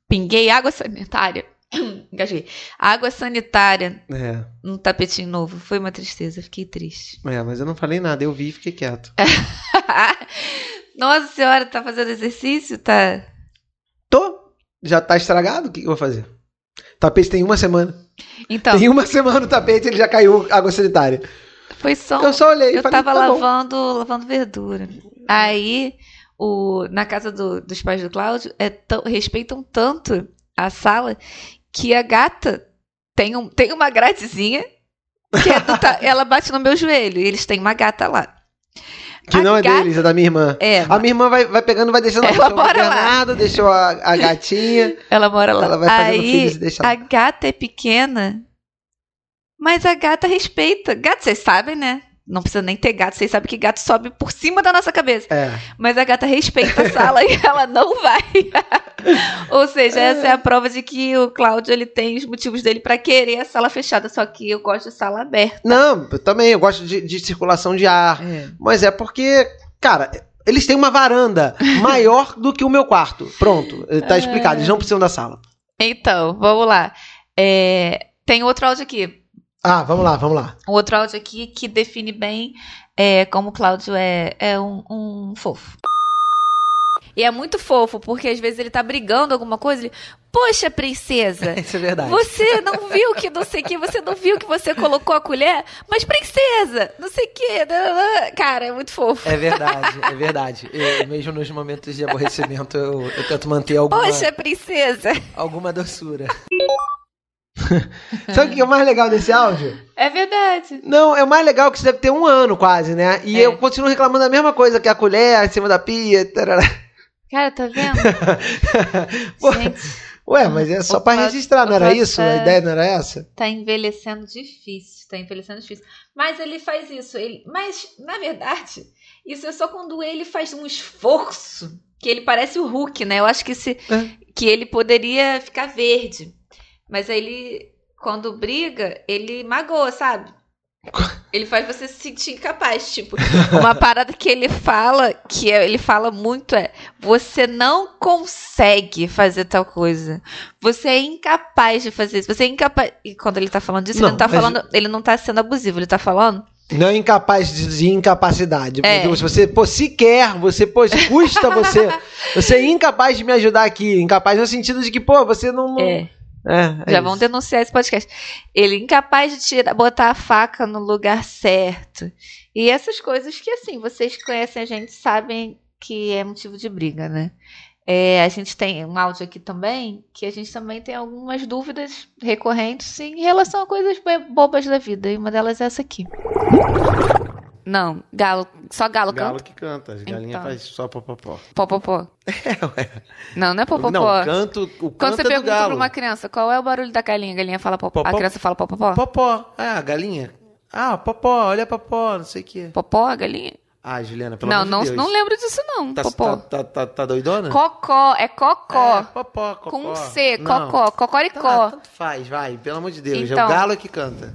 Pinguei água sanitária. Engasguei. Água sanitária É, num tapetinho novo. Foi uma tristeza, fiquei triste. é, mas eu não falei nada. Eu vi e fiquei quieto. Nossa senhora, tá fazendo exercício? Tá. Tô. Já tá estragado? O que que eu vou fazer? O tapete tem uma semana. Então, Tem uma semana o tapete ele já caiu água sanitária. foi só Eu só olhei e Eu falei, tava tá bom. lavando, lavando verdura. Aí, o, na casa do- dos pais do Cláudio, é tão- respeitam tanto a sala que a gata tem, um, tem uma gradezinha que é do ela bate no meu joelho. E eles têm uma gata lá. Que A não é gata- deles, é da minha irmã. É, A minha irmã vai, vai pegando, vai deixando. Ela o mora lá. Deixou a, a gatinha. ela mora lá. Ela vai fazendo Aí, filhos e deixa lá. a gata é pequena, mas a gata respeita. Gato, vocês sabem, né? Não precisa nem ter gato, vocês sabem que gato sobe por cima da nossa cabeça. É. Mas a gata respeita a sala e ela não vai. Ou seja, essa é a prova de que o Cláudio ele tem os motivos dele pra querer a sala fechada, só que eu gosto de sala aberta. Não, eu também, eu gosto de, de circulação de ar. Mas é porque, cara, eles têm uma varanda maior do que o meu quarto. Pronto, tá explicado. Eles não precisam da sala. Então, vamos lá. É, tem outro áudio aqui. Ah, vamos lá, vamos lá. Um outro áudio aqui que define bem é, como o Cláudio é, é um, um fofo. E é muito fofo, porque às vezes ele tá brigando alguma coisa, ele, poxa, princesa, Isso é verdade. Você não viu que não sei o que, você não viu que você colocou a colher? Mas princesa, não sei o que. Cara, é muito fofo. É verdade, é verdade. Eu, mesmo nos momentos de aborrecimento, eu, eu tento manter alguma, Poxa, princesa. alguma doçura. Sabe o que é o mais legal desse áudio? É verdade. Não, é o mais legal que isso deve ter um ano quase, né? E É. eu continuo reclamando da mesma coisa, que a colher em cima da pia. tarará. Cara, tá vendo? Pô, Gente, Ué, mas é só Cláudio- registrar, não era isso? tá- A ideia não era essa? tá envelhecendo difícil. Tá envelhecendo difícil. Mas ele faz isso. Ele... Mas, na verdade, isso é só quando ele faz um esforço. Que ele parece o Hulk, né? Eu acho que, se... É. que ele poderia ficar verde. Mas aí ele, quando briga, ele magoa, sabe? Ele faz você se sentir incapaz. Tipo, uma parada que ele fala, que é- ele fala muito é: você não consegue fazer tal coisa. Você é incapaz de fazer isso. Você é incapaz. E quando ele tá falando disso, Não, ele não tá mas- falando. Ele não tá sendo abusivo, ele tá falando. Não é incapaz de, de incapacidade. É. Você, pô, se quer, você, pô, custa você. Você é incapaz de me ajudar aqui. Incapaz no sentido de que, pô, você não. não- É. É, é Já isso. vão denunciar esse podcast. Ele é incapaz de tirar, botar a faca no lugar certo. E essas coisas que, assim, vocês que conhecem a gente sabem que é motivo de briga, né? É, a gente tem um áudio aqui também, que a gente também tem algumas dúvidas recorrentes em relação a coisas bobas da vida. E uma delas é essa aqui. Não, galo, só galo, Galo canta. que canta, as galinhas Então. faz só popopó. Popopó. É, ué. Não, não é popopó. Não, canto, o Quando canto você é pergunta galo. pra uma criança qual é o barulho da galinha, a galinha fala popó. A criança fala popopó? Popó. Ah, a galinha. Ah, popó, olha popó, não sei o quê. Popó, a galinha? Ah, Juliana, pelo Não, amor não, de Deus. não lembro disso não, Tá, popó. tá, tá, tá, doidona? Cocó, é cocó. É, popó, cocó. com um C, Não. cocó, cocoricó. Tá, tanto faz, vai, pelo amor de Deus. É Então. o galo que canta.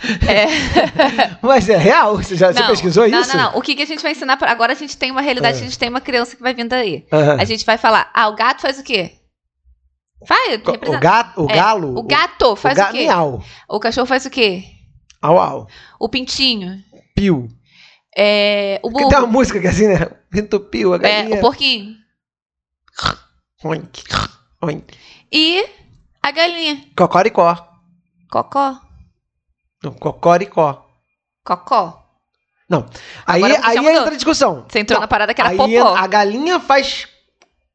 Mas é real? Você já você pesquisou não, isso? Não, não, O que, que a gente vai ensinar? Pra... Agora a gente tem uma realidade, É. a gente tem uma criança que vai vindo aí. Aham. A gente vai falar, ah, o gato faz o quê? Vai, Co- O, gato, o É, galo. O gato faz o o, ga- quê? Miau. O cachorro faz o quê? Au, au. O pintinho. Piu. É, o Porque tem uma burro. música que é assim, né? Pinto piu, a É, galinha. o porquinho. Oink, oink. E a galinha. Cocoricó. Cocó. Não, Cocoricó. Cocó. Não. Aí, aí mudou. entra a discussão. Você entrou Não, na parada que era aí popó. A galinha faz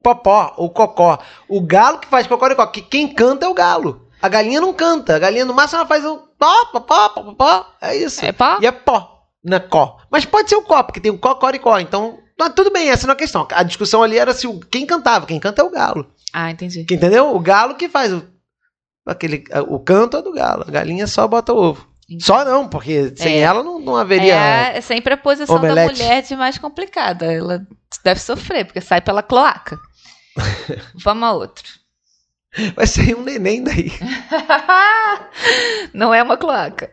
popó, ou cocó. O galo que faz cocoricó. Que quem canta é o galo. A galinha não canta. A galinha no máximo ela faz um pó, popó, popó. É isso. É pó? E é pó, não é có. Mas pode ser o có, porque tem o cocoricó. Então, tudo bem, essa não é a questão. A discussão ali era se o, quem cantava. Quem canta é o galo. Ah, entendi. Entendeu? O galo que faz o, aquele, o canto é do galo. A galinha só bota ovo. Só não, porque sem É. ela não, não haveria. É, é sempre a posição Omelete. da mulher de mais complicada. Ela deve sofrer, porque sai pela cloaca. Vamos a outro. Vai sair um neném daí. Não é uma cloaca.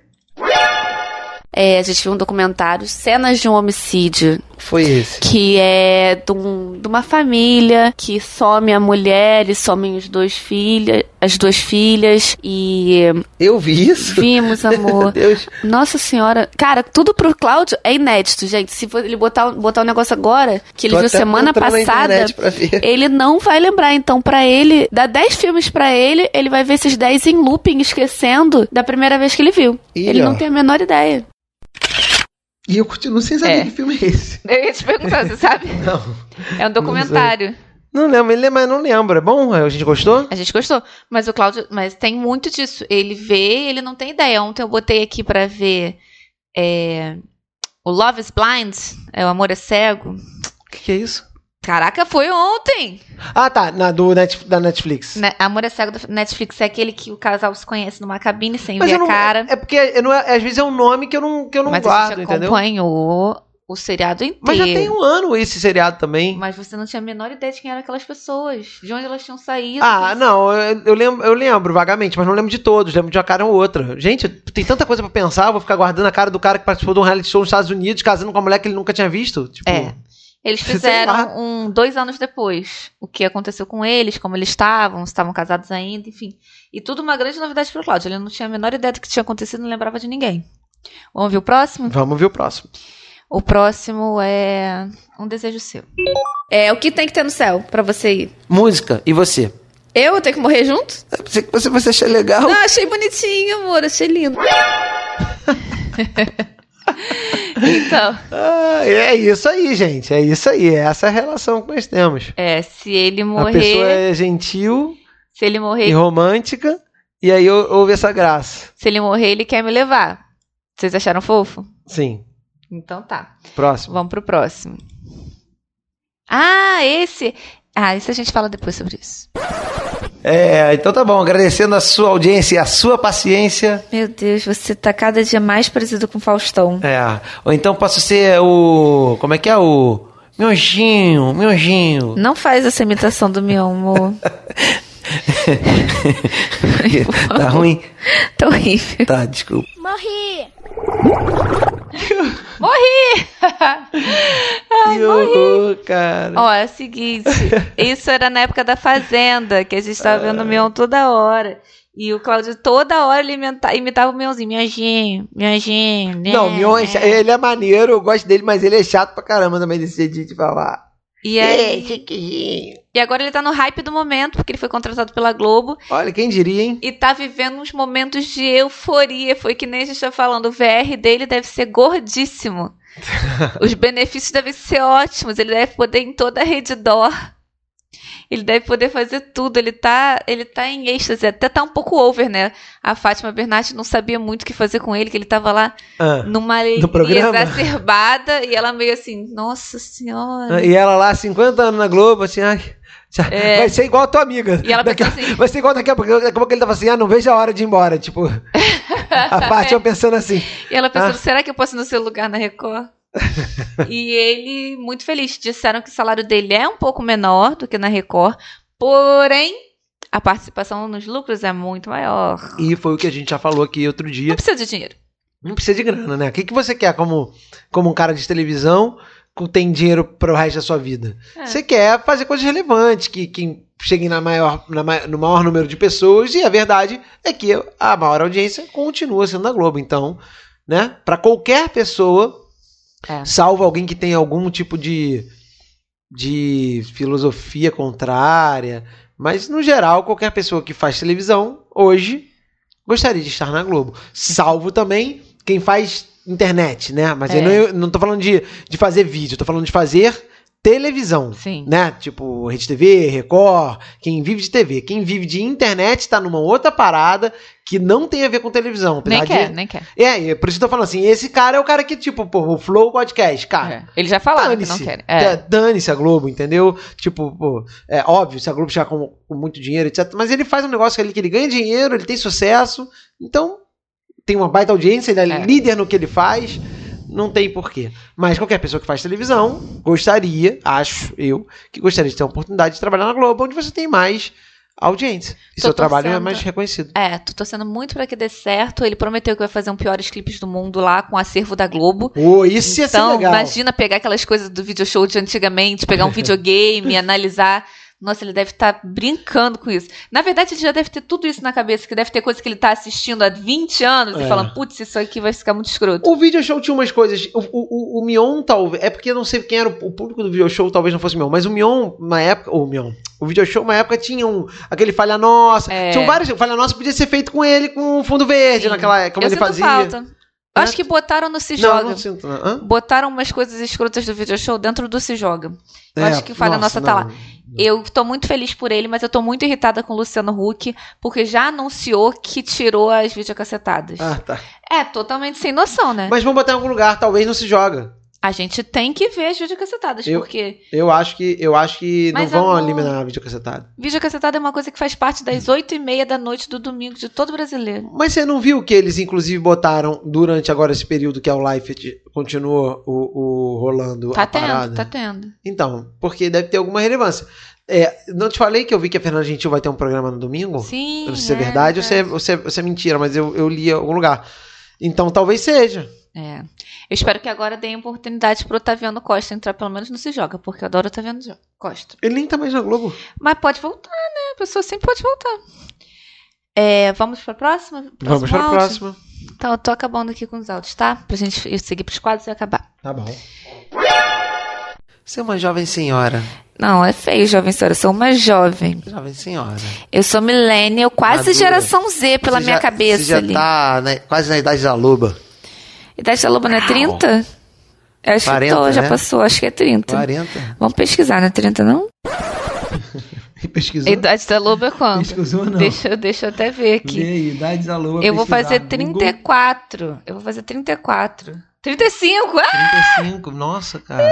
É, a gente viu um documentário, cenas de um homicídio, Foi esse. que é de, um- de uma família que some a mulher e somem os dois filhas, as duas filhas e Eu vi isso. vimos amor. Deus. Nossa senhora. Cara, tudo pro Cláudio é inédito, gente. Se ele botar, botar um negócio agora, que ele Tô viu semana passada, ele não vai lembrar. Então, pra ele, dá 10 filmes pra ele, ele vai ver esses 10 em looping, esquecendo da primeira vez que ele viu. Ele ó. não tem a menor ideia. E eu continuo sem saber É. que filme é esse. Eu ia te perguntar, você sabe? Não. É um documentário. Não lembro, ele mas não lembro. É bom? A gente gostou? A gente gostou. Mas o Cláudio, mas tem muito disso. Ele vê, ele não tem ideia. Ontem eu botei aqui pra ver é, o Love is Blind, é o Amor é Cego. O que, que é isso? Caraca, foi ontem! Ah, tá. Na, do Net, da Netflix. Ne- Amor é Cego da Netflix é aquele que o casal se conhece numa cabine sem Mas ver não, a cara. É porque eu não- às vezes é um nome que eu não, que eu não mas a guardo, entendeu? acompanhou o seriado inteiro. Mas já tem um ano esse seriado também. Mas você não tinha a menor ideia de quem eram aquelas pessoas, de onde elas tinham saído. Ah, não, eu, eu lembro, eu lembro vagamente, mas não lembro de todos, lembro de uma cara ou outra. Gente, tem tanta coisa pra pensar, eu vou ficar guardando a cara do cara que participou de um reality show nos Estados Unidos, casando com uma mulher que ele nunca tinha visto. Tipo, É. Eles fizeram um dois anos depois o que aconteceu com eles, como eles estavam, se estavam casados ainda, enfim. E tudo uma grande novidade pro Cláudio. Ele não tinha a menor ideia do que tinha acontecido, não lembrava de ninguém. Vamos ver o próximo? Vamos ver o próximo. O próximo é um desejo seu. É o que tem que ter no céu pra você ir. Música, e você? Eu tenho que morrer junto? Você, você, você achou legal? Não, achei bonitinho, amor, achei lindo. então, Ah, é isso aí, gente. É isso aí. É essa a relação que nós temos. é, se ele A morrer, pessoa é gentil se ele e morrer, romântica, e aí houve essa graça. se ele morrer, ele quer me levar. Vocês acharam fofo? Sim. Então tá. Próximo. Vamos pro próximo. Ah, esse. Ah, isso a gente fala depois sobre isso. É, então tá bom. Agradecendo a sua audiência e a sua paciência. Meu Deus, você tá cada dia mais parecido com o Faustão. É. Ou então posso ser o. Como é que é o. Mionjinho, mionjinho. Não faz essa imitação do meu amor. tá ruim? Tá horrível. Tá, desculpa. Morri! Morri! Que horror, cara. Ó, é o seguinte. Isso era na época da Fazenda, que a gente tava vendo o Mion toda hora. E o Cláudio toda hora ele imita- imitava o Mionzinho. Mionzinho, Mionzinho. né, Não, o Mion, é né. ele é maneiro, eu gosto dele, mas ele é chato pra caramba também desse jeito de falar. E, aí, e agora ele tá no hype do momento, porque ele foi contratado pela Globo. Olha, quem diria, hein? E tá vivendo uns momentos de euforia. Foi que nem a gente tá falando. O VR dele deve ser gordíssimo. Os benefícios devem ser ótimos. Ele deve poder ir em toda a rede DOR. Ele deve poder fazer tudo. Ele tá, ele tá em êxtase. Até tá um pouco over, né? A Fátima Bernat não sabia muito o que fazer com ele, que ele tava lá Ah. numa alegria exacerbada. E ela meio assim, nossa senhora. E ela lá, 50 anos na Globo, assim, ai. É. Vai ser igual a tua amiga. E ela daqui, pensou assim- Vai ser igual daqui a pouco. Daqui a pouco ele tava assim, ah, não vejo a hora de ir embora. Tipo, a Fátima pensando assim. E ela pensando, Ah. será que eu posso ir no seu lugar na Record? e ele, muito feliz, disseram que o salário dele é um pouco menor do que na Record, porém, a participação nos lucros é muito maior. E foi o que a gente já falou aqui outro dia. Não precisa de dinheiro. Não precisa de grana, né? O que, que você quer como, como um cara de televisão que tem dinheiro pro resto da sua vida? É. Você quer fazer coisas relevantes, que, que cheguem na maior, na no maior número de pessoas, e a verdade é que a maior audiência continua sendo da Globo. Então, né? Para qualquer pessoa, É. salvo alguém que tem algum tipo de, de filosofia contrária, mas no geral, qualquer pessoa que faz televisão hoje gostaria de estar na Globo. Salvo também quem faz internet, né? Mas É. eu não, eu não tô falando de, de fazer vídeo, eu tô falando de fazer televisão. Sim. Né? Tipo, Rede TV, Record, quem vive de TV. Quem vive de internet tá numa outra parada que não tem a ver com televisão. Nem de- quer, nem quer. É, é por isso que eu tô falando assim, esse cara é o cara que, tipo, pô, o Flow Podcast, cara. É. Eles já falaram que não querem. É, É. Dane-se a Globo, entendeu? Tipo, pô, é óbvio, se a Globo chegar com, com muito dinheiro, etc. Mas ele faz um negócio ali que ele ganha dinheiro, ele tem sucesso, então tem uma baita audiência, ele é, É. líder no que ele faz, não tem porquê. Mas qualquer pessoa que faz televisão gostaria, acho eu, que gostaria de ter a oportunidade de trabalhar na Globo, onde você tem mais audiência. E Tô seu trabalho é mais reconhecido. É, tô torcendo muito pra que dê certo. Ele prometeu que vai fazer um piores clipes do mundo lá com o acervo da Globo. Pô, isso ia ser Então, legal. imagina pegar aquelas coisas do video show de antigamente, pegar um videogame, analisar. Nossa, ele deve estar brincando com isso. Na verdade, ele já deve ter tudo isso na cabeça, que deve ter coisa que ele tá assistindo há 20 anos É. e falando, putz, isso aqui vai ficar muito escroto. O video show tinha umas coisas. O, o, o, o Mion, talvez. É porque eu não sei quem era o, público do video show, talvez não fosse o Mion. Mas o Mion, na época. O Mion. O video show, na época, tinha um. Aquele falha nossa. É. Tinham vários. Falha nossa podia ser feito com ele, com fundo verde, Sim. naquela. Como Eu ele fazia. falta. Acho que botaram no Se Não, Joga. não sinto. Não. Botaram umas coisas escrotas do video show dentro do Se Joga. Eu É, acho que o Falha Nossa tá não. lá. Eu tô muito feliz por ele, mas eu tô muito irritada com o Luciano Huck, porque já anunciou que tirou as videocacetadas. Ah, tá. É totalmente sem noção, né? Mas vamos botar em algum lugar, talvez não se joga. A gente tem que ver as videocacetadas, Eu- porque Eu acho que, eu acho que Mas, não vão amor- eliminar a videocassetada. videocacetada é uma coisa que faz parte das oito e meia da noite do domingo de todo brasileiro. Mas você não viu que eles, inclusive, botaram durante agora esse período que é o Life continuou o, o rolando Tá a tendo, parada? tá tendo. Então, porque deve ter alguma relevância. É, não te falei que eu vi que a Fernanda Gentil vai ter um programa no domingo? Sim. Eu não sei se é verdade ou se é, ou se é- ou se é mentira, mas eu, eu li em algum lugar. Então talvez seja. É. Eu espero que agora deem oportunidade pro Otaviano Costa entrar pelo menos no Se Joga, porque eu adoro o Otaviano Costa. Ele nem tá mais na Globo. Mas pode voltar, né? A pessoa sempre pode voltar. É, vamos pra próxima? Vamos Próximo para a áudio? próxima. Então, eu tô acabando aqui com os áudios, tá? Pra gente ir- seguir pros quadros e acabar. Tá bom. Você é uma jovem senhora. Não, é feio, jovem senhora. Eu sou uma jovem. Jovem senhora. Eu sou millennial, quase Madura. geração Z pela Você minha já- cabeça Você já ali. tá né, quase na idade da loba. Idade da loba não é 30? Eu acho 40, que tô, já né? passou, acho que é 30. 40. Vamos pesquisar, não é 30 não? Pesquisou? Idade da loba é quanto? Pesquisou não. Deixa, eu- deixa eu até ver aqui. aí, idade da loba. Eu vou fazer 34. Eu vou fazer 34. 35! Ah! 35. Nossa, cara.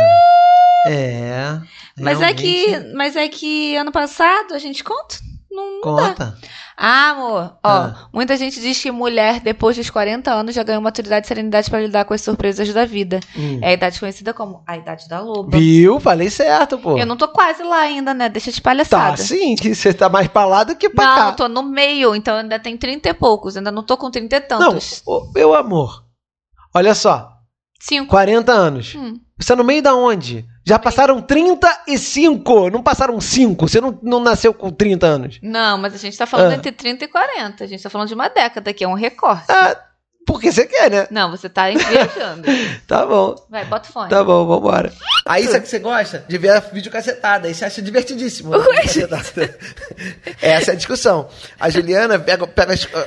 É. Mas é, que, mas é que ano passado a gente conta? Não, não dá. Conta. Ah, amor, ó, Ah. muita gente diz que mulher depois dos 40 anos já ganhou maturidade e serenidade pra lidar com as surpresas da vida. Hum. É a idade conhecida como a idade da loba. Viu? Falei certo, pô. Eu não tô quase lá ainda, né? Deixa de Tá, palhaçada. sim, que você tá mais pra lá do que pra não, cá. eu tô no meio, então ainda tem 30 e poucos. Ainda não tô com 30 e Não, tantos. ô, meu amor. Olha só, Cinco. 40 anos. Hum. Você é no meio da onde? Já passaram 35, não passaram 5. Você não, não nasceu com 30 anos. Não, mas a gente tá falando Ah. entre 30 e 40. A gente tá falando de uma década, que é um recorte. Ah, Porque você quer, né? Não, você tá viajando. Tá bom. Vai, bota o fone. Tá bom, vambora. Aí sabe que você gosta de ver vídeo cacetada. Aí você acha divertidíssimo. né? Cacetada. Essa é a discussão. A Juliana pega, pega as ah,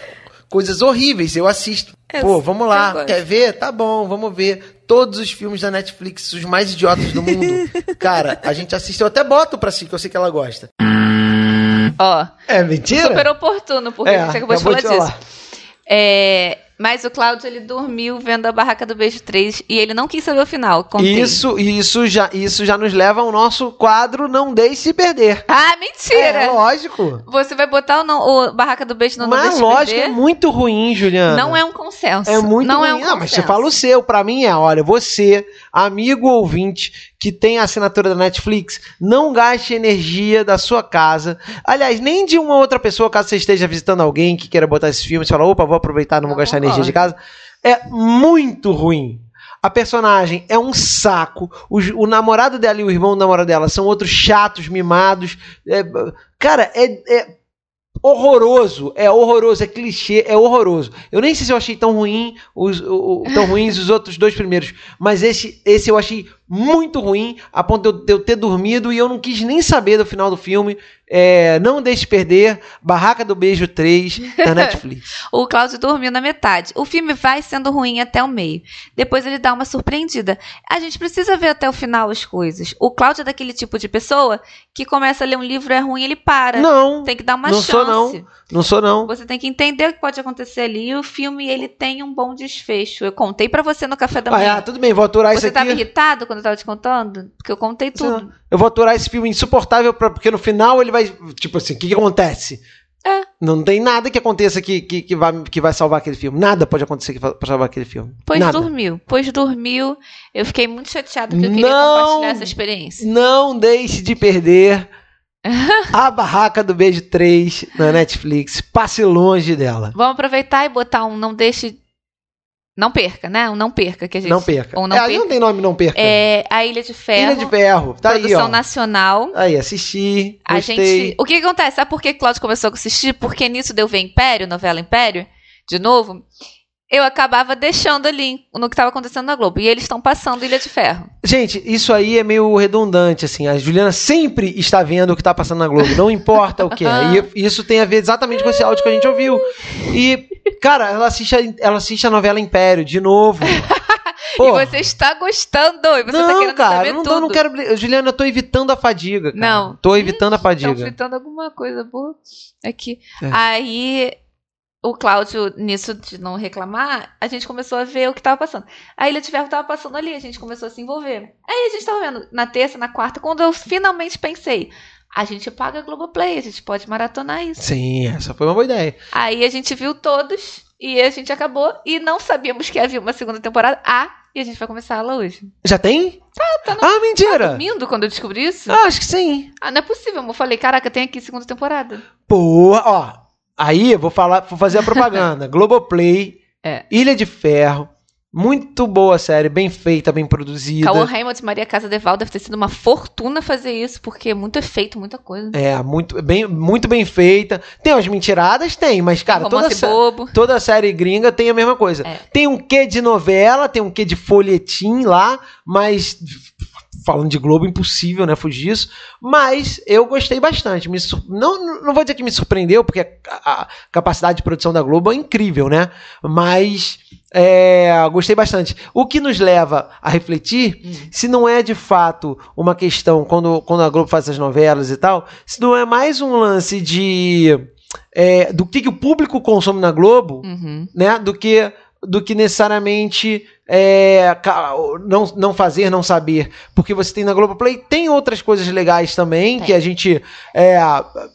coisas horríveis, eu assisto. Eu- Pô, vamos lá. Quer ver? Tá bom, vamos ver. Todos os filmes da Netflix, os mais idiotas do mundo. Cara, a gente assiste. Eu até boto pra si, que eu sei que ela gosta. Ó, É mentira? super oportuno, porque É, a gente acabou de falar de disso. É, mas o Cláudio, ele dormiu vendo a Barraca do Beijo 3 e ele não quis saber o final. Contei. Isso, isso já, isso já nos leva ao nosso quadro Não Deixe Perder. Ah, mentira! É, lógico. Você vai botar o, não, o Barraca do Beijo no Não Mas Deixa lógico, é Perder? muito ruim, Juliana. Não é um consenso. É muito não ruim. É um ah, mas você fala o seu. Pra mim é, olha, você, amigo ouvinte, que tem a assinatura da Netflix, não gaste energia da sua casa. Aliás, nem de uma outra pessoa, caso você esteja visitando alguém que queira botar esses filmes, você fala, opa, vou aproveitar, não vou Eu gastar energia de concordo. casa. É muito ruim. A personagem é um saco. O, o namorado dela e o irmão do namorado dela são outros chatos, mimados. É, cara, é, é horroroso. É horroroso, é clichê, é horroroso. Eu nem sei se eu achei tão ruim os, o- tão ruins os outros dois primeiros, mas esse, esse eu achei muito ruim, a ponto de eu, de eu ter dormido e eu não quis nem saber do final do filme. É, não deixe perder Barraca do Beijo 3 da Netflix. O Cláudio dormiu na metade. O filme vai sendo ruim até o meio. Depois ele dá uma surpreendida. A gente precisa ver até o final as coisas. O Cláudio é daquele tipo de pessoa que começa a ler um livro, é ruim, ele para. não, Tem que dar uma não chance. sou não. não sou não. Você tem que entender o que pode acontecer ali. E o filme, ele tem um bom desfecho. Eu contei pra você no café da Ah, manhã. é, tudo bem, vou aturar isso você aqui. tava irritado quando eu tava te contando? Porque eu contei Não. tudo. Eu vou aturar esse filme insuportável, pra, porque no final ele vai. Tipo assim, o que, que acontece? É. Não tem nada que aconteça que, que, que, vai, que vai salvar aquele filme. Nada pode acontecer que vai pra salvar aquele filme. Pois nada. dormiu. Pois dormiu. Eu fiquei muito chateada porque eu queria Não. compartilhar essa experiência. Não deixe de perder a Barraca do Beijo 3 na Netflix. Passe longe dela. Vamos aproveitar e botar um não deixe. Não perca, né? Um não perca que a gente. Não perca. Ou não é, aí perca. não tem nome não perca. É a Ilha de Ferro. Ilha de Ferro. Tá aí, produção ó. nacional. Aí, assisti. A Gostei. gente. O que, que acontece? Sabe por que Cláudio começou a assistir? Porque nisso deu ver Império, novela Império, de novo. Eu acabava deixando ali no que estava acontecendo na Globo. E eles estão passando Ilha de Ferro. Gente, isso aí é meio redundante, assim. A Juliana sempre está vendo o que está passando na Globo, não importa o que é. E isso tem a ver exatamente com esse áudio que a gente ouviu. E, cara, ela assiste a, ela assiste a novela Império de novo. E você está gostando. E você não, tá querendo cara, saber não, tudo. eu não quero. Juliana, eu tô evitando a fadiga. Cara. Não. Tô evitando a Estão fadiga. fritando alguma coisa boa aqui. É. Aí, o Cláudio, nisso de não reclamar, a gente começou a ver o que tava passando. A Ilha de Ferro tava passando ali, a gente começou a se envolver. Aí a gente tava vendo na terça, na quarta, quando eu finalmente pensei, a gente paga a Globoplay, a gente pode maratonar isso. Sim, essa foi uma boa ideia. Aí a gente viu todos e a gente acabou e não sabíamos que havia uma segunda temporada. Ah, e a gente vai começar ela hoje. Já tem? tá no- ah, mentira! Dormindo quando eu descobri isso? Ah, acho que sim. Ah, não é possível. Eu falei, caraca, tem aqui segunda temporada. Porra, ó. Aí eu vou falar, vou fazer a propaganda. Globoplay, É. Ilha de Ferro. Muito boa série, bem feita, bem produzida. Cauã Raymond e Maria Casa Deval deve ter sido uma fortuna fazer isso, porque é muito efeito, muita coisa. É, muito bem, muito bem feita. Tem umas mentiradas? Tem, mas, cara, toda, bobo. toda série gringa tem a mesma coisa. É. Tem um quê de novela, tem um quê de folhetim lá, mas. Falando de Globo, impossível, né? Fugir disso. Mas eu gostei bastante. Me não, não vou dizer que me surpreendeu, porque a, a capacidade de produção da Globo é incrível, né? Mas é, gostei bastante. O que nos leva a refletir Hum. se não é de fato uma questão, quando, quando a Globo faz essas novelas e tal, se não é mais um lance de. é, do que, que o público consome na Globo, Uhum. né? Do que, do que necessariamente é, não, não fazer, não saber. Porque você tem na Globoplay, tem outras coisas legais também, que a gente é,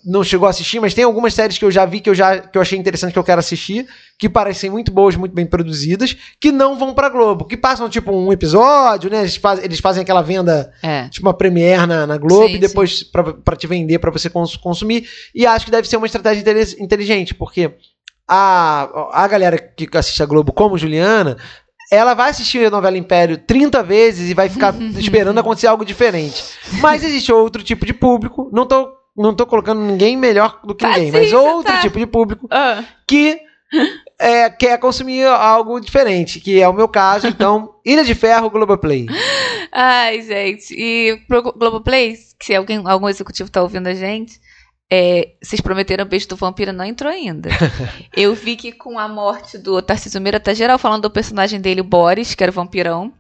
não chegou a assistir, mas tem algumas séries que eu já vi que eu, já, que eu achei interessante que eu quero assistir, que parecem muito boas, muito bem produzidas, que não vão pra Globo, que passam tipo um episódio, né? Eles fazem, eles fazem aquela venda É. tipo uma premiere na, na Globo Sim, e depois pra pra te vender pra você cons- consumir. E acho que deve ser uma estratégia inteligente, porque a, a galera que assiste a Globo, como Juliana, ela vai assistir a novela Império 30 vezes e vai ficar esperando acontecer algo diferente. Mas existe outro tipo de público, não tô, não tô colocando ninguém melhor do que Tá ninguém, sim, mas você outro tá. tipo de público Ah, que é, quer consumir algo diferente, que é o meu caso. Então, Ilha de Ferro, Globoplay. Ai, gente. E pro Globoplay, se alguém, algum executivo tá ouvindo a gente, é, vocês prometeram beijo do vampiro, não entrou ainda. Eu vi que com a morte do Tarcísio Meira, tá geral falando do personagem dele, o Boris, que era o vampirão.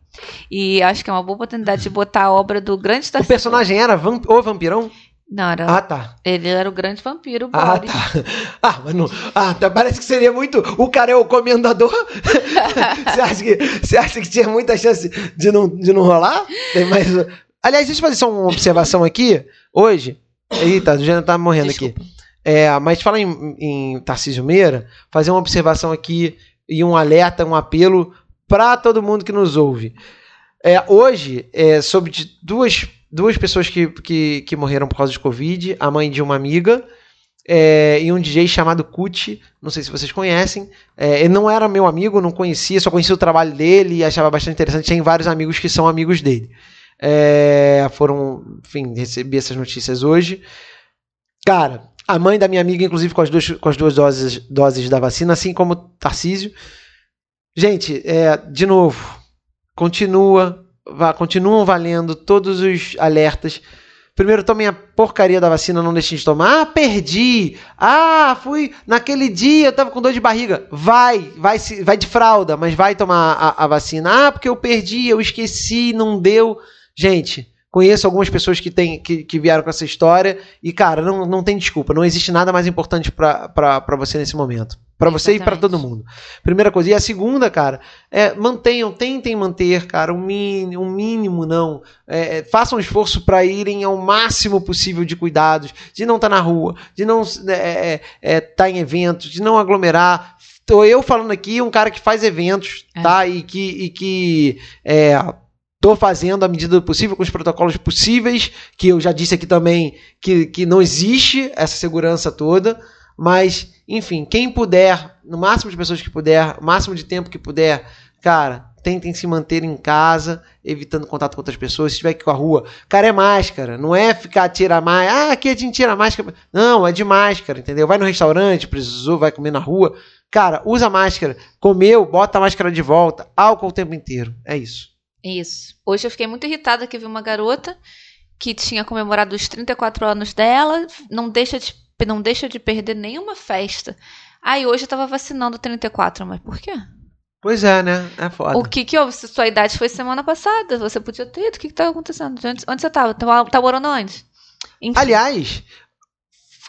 E acho que é uma boa oportunidade de botar a obra do grande O Tarcísio. personagem era vamp o vampirão? Não, era, Ah, tá. ele era o grande vampiro, o Ah, Boris. tá. Ah, mas não. Ah, tá, parece que seria muito. O cara é o comendador. você, acha que, você acha que tinha muita chance de não, de não rolar? Tem mais. Aliás, deixa eu fazer só uma observação aqui. Hoje. Eita, o Jana tá morrendo Desculpa. aqui. É, mas fala em, em Tarcísio Meira, fazer uma observação aqui e um alerta, um apelo para todo mundo que nos ouve. É, hoje, é, sobre duas, duas pessoas que, que, que morreram por causa de Covid, a mãe de uma amiga é, e um DJ chamado Kuti, não sei se vocês conhecem. É, ele não era meu amigo, não conhecia, só conhecia o trabalho dele e achava bastante interessante. Tem vários amigos que são amigos dele. É, foram, enfim, recebi essas notícias hoje. Cara, a mãe da minha amiga, inclusive com as duas, com as duas doses, doses da vacina, assim como Tarcísio. Gente, é, de novo, continua, vá, continuam valendo todos os alertas. Primeiro, tomem a porcaria da vacina, não deixem de tomar. Ah, perdi. Ah, fui. Naquele dia eu tava com dor de barriga. Vai, vai, vai de fralda, mas vai tomar a, a vacina. Ah, porque eu perdi, eu esqueci, não deu. Gente, conheço algumas pessoas que, tem, que, que vieram com essa história. E, cara, não, não tem desculpa. Não existe nada mais importante pra você nesse momento. Pra você e pra Exatamente. todo mundo. Primeira coisa. E a segunda, cara, é mantenham, tentem manter, cara, um mínimo, um mínimo não. É, é, façam um esforço para irem ao máximo possível de cuidados, de não estar na rua, de não estar é, é, tá em eventos, de não aglomerar. Tô eu falando aqui, um cara que faz eventos, É. tá? E que, e que é, tô fazendo à medida do possível, com os protocolos possíveis, que eu já disse aqui também que, que não existe essa segurança toda, mas, enfim, quem puder, no máximo de pessoas que puder, máximo de tempo que puder, cara, tentem se manter em casa, evitando contato com outras pessoas. Se tiver que ir com a rua, cara, é máscara. Não é ficar tira mais. Ah, aqui a gente tira máscara. Não, é de máscara, entendeu? Vai no restaurante, precisou, vai comer na rua. Cara, usa máscara. Comeu, bota a máscara de volta. Álcool o tempo inteiro. É isso. Isso. Hoje eu fiquei muito irritada que vi uma garota que tinha comemorado os 34 anos dela, não deixa de, não deixa de perder nenhuma festa. Aí hoje eu tava vacinando 34, mas por quê? Pois é, né? É foda. O que que houve? Se sua idade foi semana passada, você podia ter ido. O que que tá acontecendo? De Onde, onde você tava? Tava, tá morando onde? Enfim. Aliás,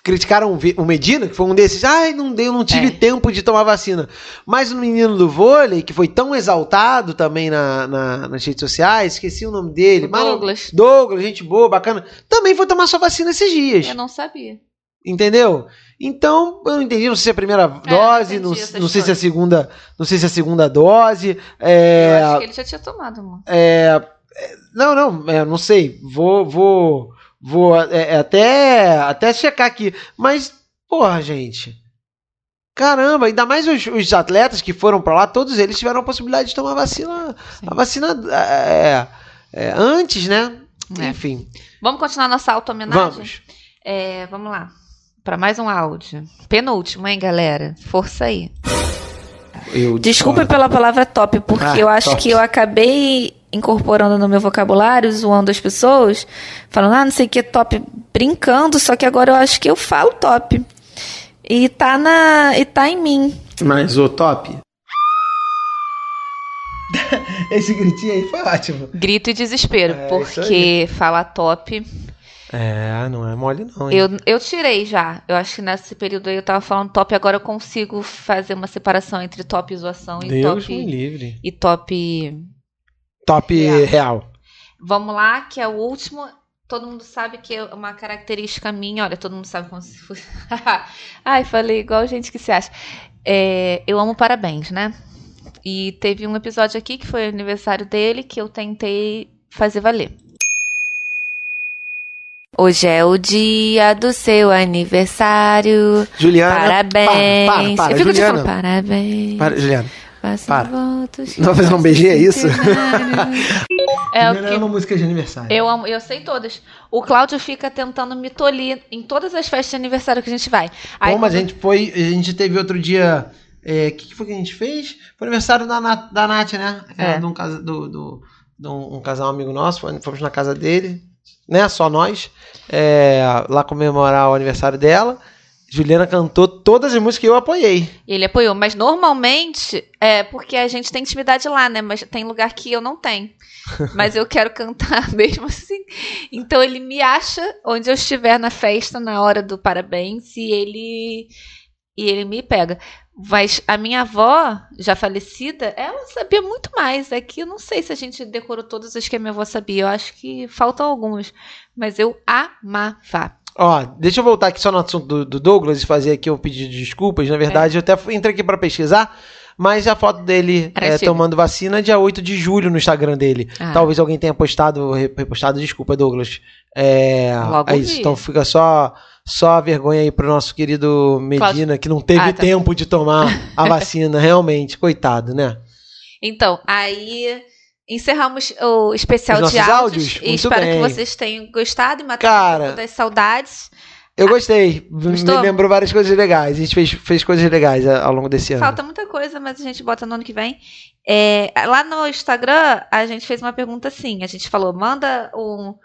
criticaram o Medina, que foi um desses. Ai, não deu, não tive É. tempo de tomar vacina. Mas o menino do vôlei, que foi tão exaltado também na, na- nas redes sociais, esqueci o nome dele. O mas- Douglas. Douglas, gente boa, bacana. Também foi tomar sua vacina esses dias. Eu não sabia. Entendeu? Então, eu não entendi, não sei se é a primeira não dose, não, não sei se é a segunda, não sei se é a segunda dose. É, Eu acho que ele já tinha tomado, amor. é, é, não, não, é, não sei. Vou, vou, vou é, é, até, até checar aqui. Mas, porra, gente. Caramba, ainda mais os, os atletas que foram pra lá, todos eles tiveram a possibilidade de tomar a vacina, Sim. a vacina é, é, antes, né? É. Enfim, Vamos continuar nossa auto-homenagem? vamos. É, vamos lá. Para mais um áudio. Penúltimo, hein, galera? Força aí. Eu Desculpe pela palavra top, porque Ah, eu acho top. que eu acabei incorporando no meu vocabulário, zoando as pessoas, falando, ah, não sei o que, top, brincando, só que agora eu acho que eu falo top. E tá, na, e tá em mim. Mas o top. Esse gritinho aí foi ótimo. Grito e desespero, É, porque falar top. É, não é mole não, hein? Eu, eu tirei já. Eu acho que nesse período aí eu tava falando top, agora eu consigo fazer uma separação entre top e zoação e Deus top. me livre. E top. Top Real. real. Vamos lá, que é o último. Todo mundo sabe que é uma característica minha. Olha, todo mundo sabe como se fosse. Ai, falei igual gente que se acha. É, eu amo parabéns, né? E teve um episódio aqui que foi o aniversário dele que eu tentei fazer valer. Hoje é o dia do seu aniversário. Juliana. Parabéns. Para, para, para. eu fico te Juliana. falando, parabéns. Para, Juliana. Faça para. votos. Não vai fazer um beijinho, é isso? é o que ama música de aniversário. Eu, amo, eu sei todas. O Cláudio fica tentando me tolir em todas as festas de aniversário que a gente vai. Aí, Bom, mas a quando- gente foi. A gente teve outro dia É, O que, que foi que a gente fez? Foi aniversário da, Nat- da Nath, né? É. De um, casa- do, do- de um, um casal amigo nosso, fomos na casa dele, né? Só nós. é, lá comemorar o aniversário dela. Juliana cantou todas as músicas que eu apoiei. Ele apoiou, mas normalmente é porque a gente tem intimidade lá, né? Mas tem lugar que eu não tenho. Mas eu quero cantar mesmo assim. Então ele me acha onde eu estiver na festa, na hora do parabéns, e ele e ele me pega. Mas a minha avó, já falecida, ela sabia muito mais. É que eu não sei se a gente decorou todas as que a minha avó sabia. Eu acho que faltam algumas. Mas eu amava. Ó, deixa eu voltar aqui só no assunto do, do Douglas e fazer aqui um pedido de desculpas. Na verdade, eu até entrei aqui pra pesquisar, mas a foto dele é, tomando vacina é dia 8 de julho no Instagram dele. Ah. Talvez alguém tenha postado, re- repostado, desculpa, Douglas. É, Logo é isso. vi. Então fica só, só a vergonha aí pro nosso querido Medina, que não teve Ah, tá. tempo de tomar a vacina, realmente, coitado, né? Então, aí encerramos o especial Os de áudios. áudios? E espero bem. que vocês tenham gostado e matado Cara, um pouco das saudades. Eu gostei. Gostou? Me lembrou várias coisas legais. A gente fez, fez coisas legais ao longo desse ano. Falta muita coisa, mas a gente bota no ano que vem. É, lá no Instagram, a gente fez uma pergunta assim. A gente falou, manda um.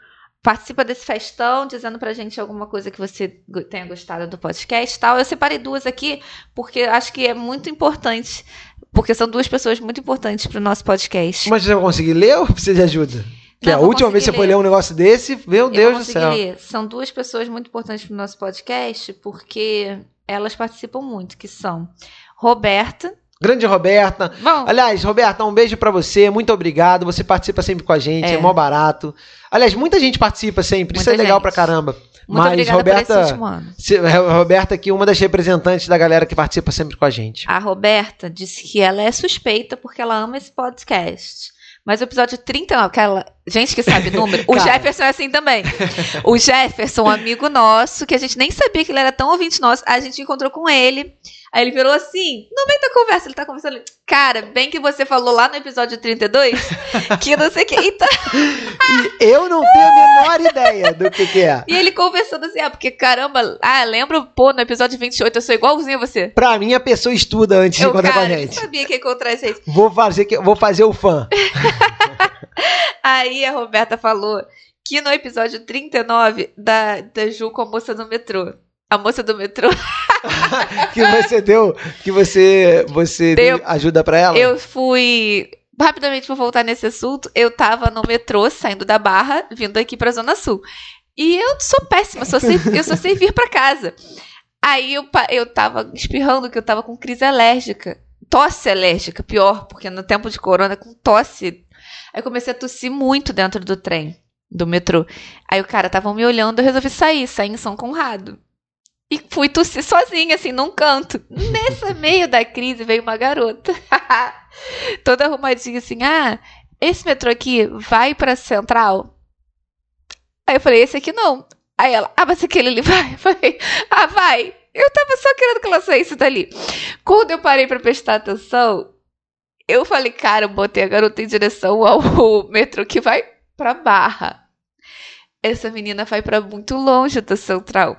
Participa desse festão, dizendo pra gente alguma coisa que você tenha gostado do podcast e tal. Eu separei duas aqui, porque acho que é muito importante. Porque são duas pessoas muito importantes pro nosso podcast. Mas você vai conseguir ler ou precisa de ajuda? Que Não, a última vez que você foi ler. um negócio desse, meu Eu Deus do céu. ler. São duas pessoas muito importantes pro nosso podcast, porque elas participam muito, que são Roberta. Grande Roberta. Bom, Aliás, Roberta, um beijo pra você. Muito obrigado. Você participa sempre com a gente, é, É. mó barato. Aliás, muita gente participa sempre. Isso é Muita legal gente. pra caramba. muito Mas, obrigada por Roberta, esse último ano. se- Roberta aqui, uma das representantes da galera que participa sempre com a gente. A Roberta disse que ela é suspeita porque ela ama esse podcast. Mas o episódio 39, aquela. Gente que sabe número. o. Jefferson é assim também. O Jefferson, um amigo nosso, que a gente nem sabia que ele era tão ouvinte nosso. A gente encontrou com ele. Aí ele virou assim, no meio da conversa, ele tá conversando. Cara, bem que você falou lá no episódio 32, que não sei o que. Então, E eu não tenho a menor ideia do que, que é. e ele conversando assim, ah, porque caramba, ah, lembro, pô, no episódio 28 eu sou igualzinho a você. Pra mim, a pessoa estuda antes de Eu, encontrar com a cara, gente. sabia que ia encontrar gente. Vou fazer, que- vou fazer o fã. Aí a Roberta falou que no episódio 39 da, da Ju com a moça do metrô. A moça do metrô, que você deu, que você, você Deu. deu ajuda pra ela. eu fui. Rapidamente vou voltar nesse assunto. Eu tava no metrô, saindo da Barra, vindo aqui pra Zona Sul. E eu sou péssima, só sei, eu só sei vir pra casa. Aí eu, eu tava espirrando que eu tava com crise alérgica. Tosse alérgica, pior, porque no tempo de corona, com tosse. Aí eu comecei a tossir muito dentro do trem, do metrô. Aí o cara tava me olhando, eu resolvi sair, sair em São Conrado. E fui tossir sozinha, assim, num canto. Nesse meio da crise veio uma garota. Toda arrumadinha assim, ah, esse metrô aqui vai pra Central? Aí eu falei, esse aqui não. Aí ela, ah, mas aquele ali vai. Eu falei, ah, vai. Eu tava só querendo que ela saísse dali. Quando eu parei pra prestar atenção, eu falei, cara, eu botei a garota em direção ao metrô que vai pra Barra. Essa menina vai pra muito longe da Central.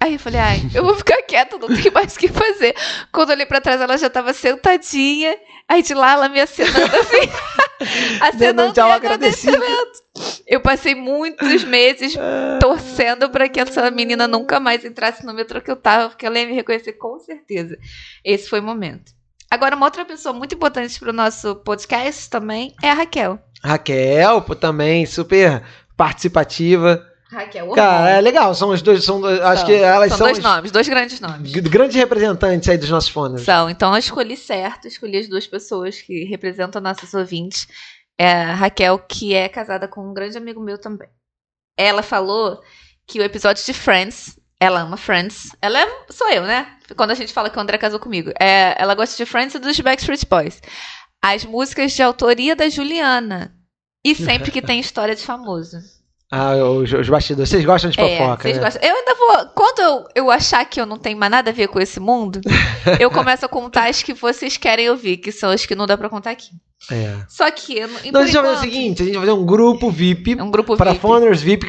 Aí eu falei, ai, eu vou ficar quieta, não tem mais o que fazer. Quando eu olhei pra trás, ela já tava sentadinha. Aí de lá ela me acenando assim. acenando tchau em agradecido. agradecimento. Eu passei muitos meses torcendo pra que essa menina nunca mais entrasse no metrô que eu tava, porque ela ia me reconhecer com certeza. Esse foi o momento. Agora, uma outra pessoa muito importante pro nosso podcast também é a Raquel. Raquel, também, super participativa. Raquel, o Cara, é legal, são os dois, são, dois- acho São. que elas São são, dois os nomes, dois grandes nomes. grandes representantes aí dos nossos fones. São, então eu escolhi certo, escolhi as duas pessoas que representam nossos ouvintes. É a Raquel, que é casada com um grande amigo meu também. Ela falou que o episódio de Friends, ela ama Friends. Ela é, sou eu, né? Quando a gente fala que o André casou comigo. É, ela gosta de Friends e dos Backstreet Boys. As músicas de autoria da Juliana. E sempre que tem história de famoso. Ah, os, os bastidores. Vocês gostam de É, fofoca, né? gostam. Eu ainda vou. Quando eu, eu achar que eu não tenho mais nada a ver com esse mundo, eu começo a contar as que vocês querem ouvir, que são as que não dá pra contar aqui. É. Só que. eu não- Então por a gente vai fazer o enquanto- seguinte: a gente vai fazer um grupo VIP É um grupo para VIP. Foners VIP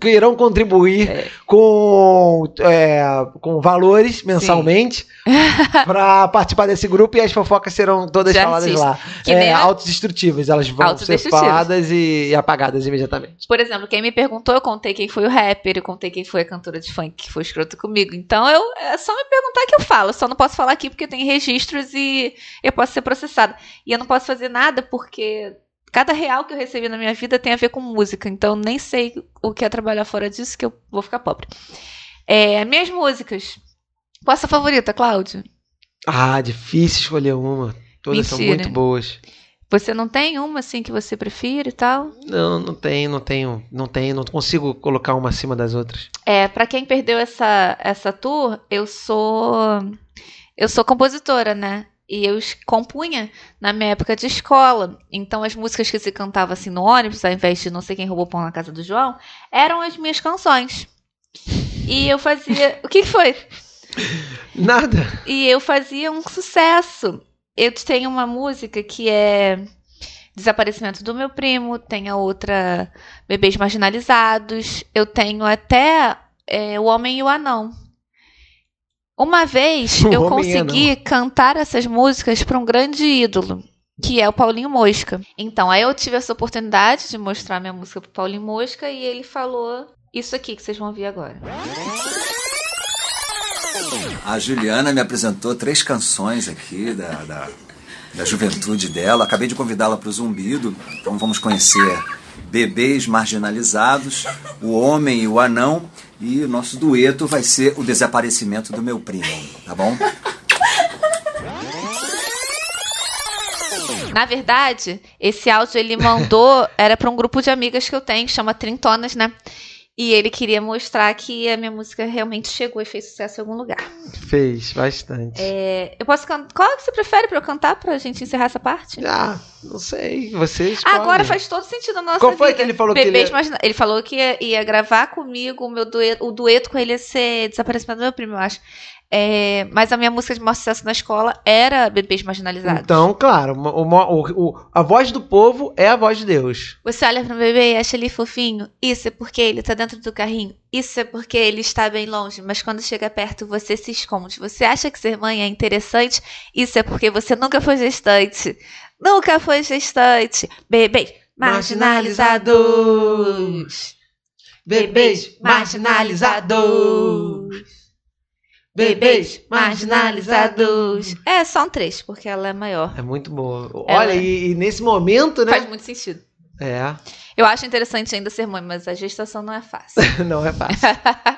que, irão contribuir É. com, é, com valores mensalmente para participar desse grupo e as fofocas serão todas De faladas artista. lá. Que É, a- autodestrutivas, elas vão ser faladas e, e apagadas imediatamente. Por exemplo, quem me perguntou, eu contei quem foi o rapper, eu contei quem foi a cantora de funk que foi escroto comigo. Então eu, é só me perguntar que eu falo. Eu só não posso falar aqui porque tem registros e eu posso ser processada. E eu não posso fazer nada porque cada real que eu recebi na minha vida tem a ver com música. Então nem sei o que é trabalhar fora disso que eu vou ficar pobre. É, minhas músicas. Qual a sua favorita, Cláudio? Ah, difícil escolher uma. Todas são Mentira. muito boas. Você não tem uma assim que você prefira e tal? Não, não tenho, não tenho, não tenho, não consigo colocar uma acima das outras. É, para quem perdeu essa essa tour, eu sou eu sou compositora, né? E eu compunha na minha época de escola. Então as músicas que se cantava assim no ônibus, ao invés de não sei quem roubou pão na casa do João, eram as minhas canções. E eu fazia, o que que foi? Nada. E eu fazia um sucesso. Eu tenho uma música que é Desaparecimento do meu primo, tem a outra Bebês Marginalizados, eu tenho até é, O Homem e o Anão. Uma vez O eu e consegui cantar essas músicas para um grande ídolo, que é o Paulinho Mosca. Então, aí eu tive essa oportunidade de mostrar minha música pro Paulinho Mosca e ele falou isso aqui que vocês vão ouvir agora. A Juliana me apresentou três canções aqui da, da, da juventude dela. Acabei de convidá-la para o Zumbido, então vamos conhecer Bebês Marginalizados, O Homem e o Anão. E o nosso dueto vai ser O Desaparecimento do Meu Primo, tá bom? Na verdade, esse áudio ele mandou, era para um grupo de amigas que eu tenho, chama Trintonas, né? E ele queria mostrar que a minha música realmente chegou e fez sucesso em algum lugar. Fez bastante. É, eu posso cantar. Qual que você prefere pra eu cantar pra gente encerrar essa parte? Ah, não sei. Você escolhe. Agora faz todo sentido na nossa Qual foi vida. que ele falou que Bebês ele- Margina- Ele falou que ia, ia gravar comigo o meu dueto, o dueto com ele ia ser Desaparecimento do meu primo, eu acho. É, mas a minha música de maior sucesso na escola era Bebês Marginalizados. Então, claro, o, o- o- a voz do povo é a voz de Deus. Você olha pro bebê e acha ele fofinho. Isso é porque ele tá dentro do carrinho. Isso é porque ele está bem longe. Mas quando chega perto, você se esconde. Você acha que ser mãe é interessante. Isso é porque você nunca foi gestante. Nunca foi gestante. Bebês marginalizados. Bebês marginalizados. Bebês marginalizados. É, são três, porque ela é maior. É muito boa. Olha, e, e nesse momento, né? Faz muito sentido. É, Eu acho interessante ainda ser mãe, mas a gestação não é fácil. não é fácil.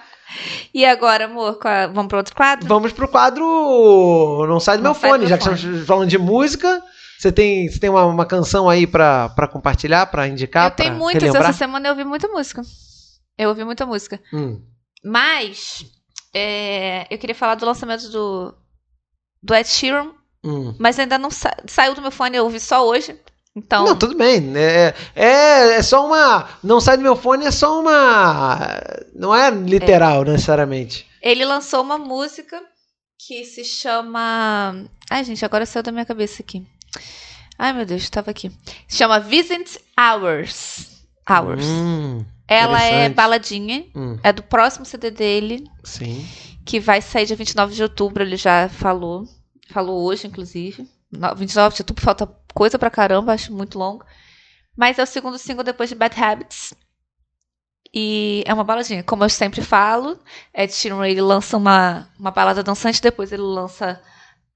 e agora, amor, a- vamos para outro quadro? Vamos pro quadro Não Sai do Não Meu Sai do Fone, Meu já que Fone. estamos falando de música. Você tem, você tem uma, uma canção aí pra compartilhar, pra indicar? eu tenho muitas. relembrar? Essa semana eu ouvi muita música. Eu ouvi muita música. Hum. Mas é, eu queria falar do lançamento do, do Ed Sheeran, Hum. mas ainda não sa- saiu do meu fone, eu ouvi só hoje. Então, Não, tudo bem. É, é, é só uma. Não sai do meu fone, é só uma. Não é literal, necessariamente. ele lançou uma música que se chama. Ai, gente, agora saiu da minha cabeça aqui. Ai, meu Deus, estava aqui. Se chama Visit Hours. Hours. Hum, Ela é baladinha. hum, É do próximo CD dele. sim. que vai sair dia 29 de outubro, ele já falou. Falou hoje, inclusive. No- 29 de outubro, falta coisa pra caramba, acho muito longo. Mas é o segundo single depois de Bad Habits. E é uma baladinha. Como eu sempre falo, Ed Sheeran ele lança uma, uma balada dançante, depois ele lança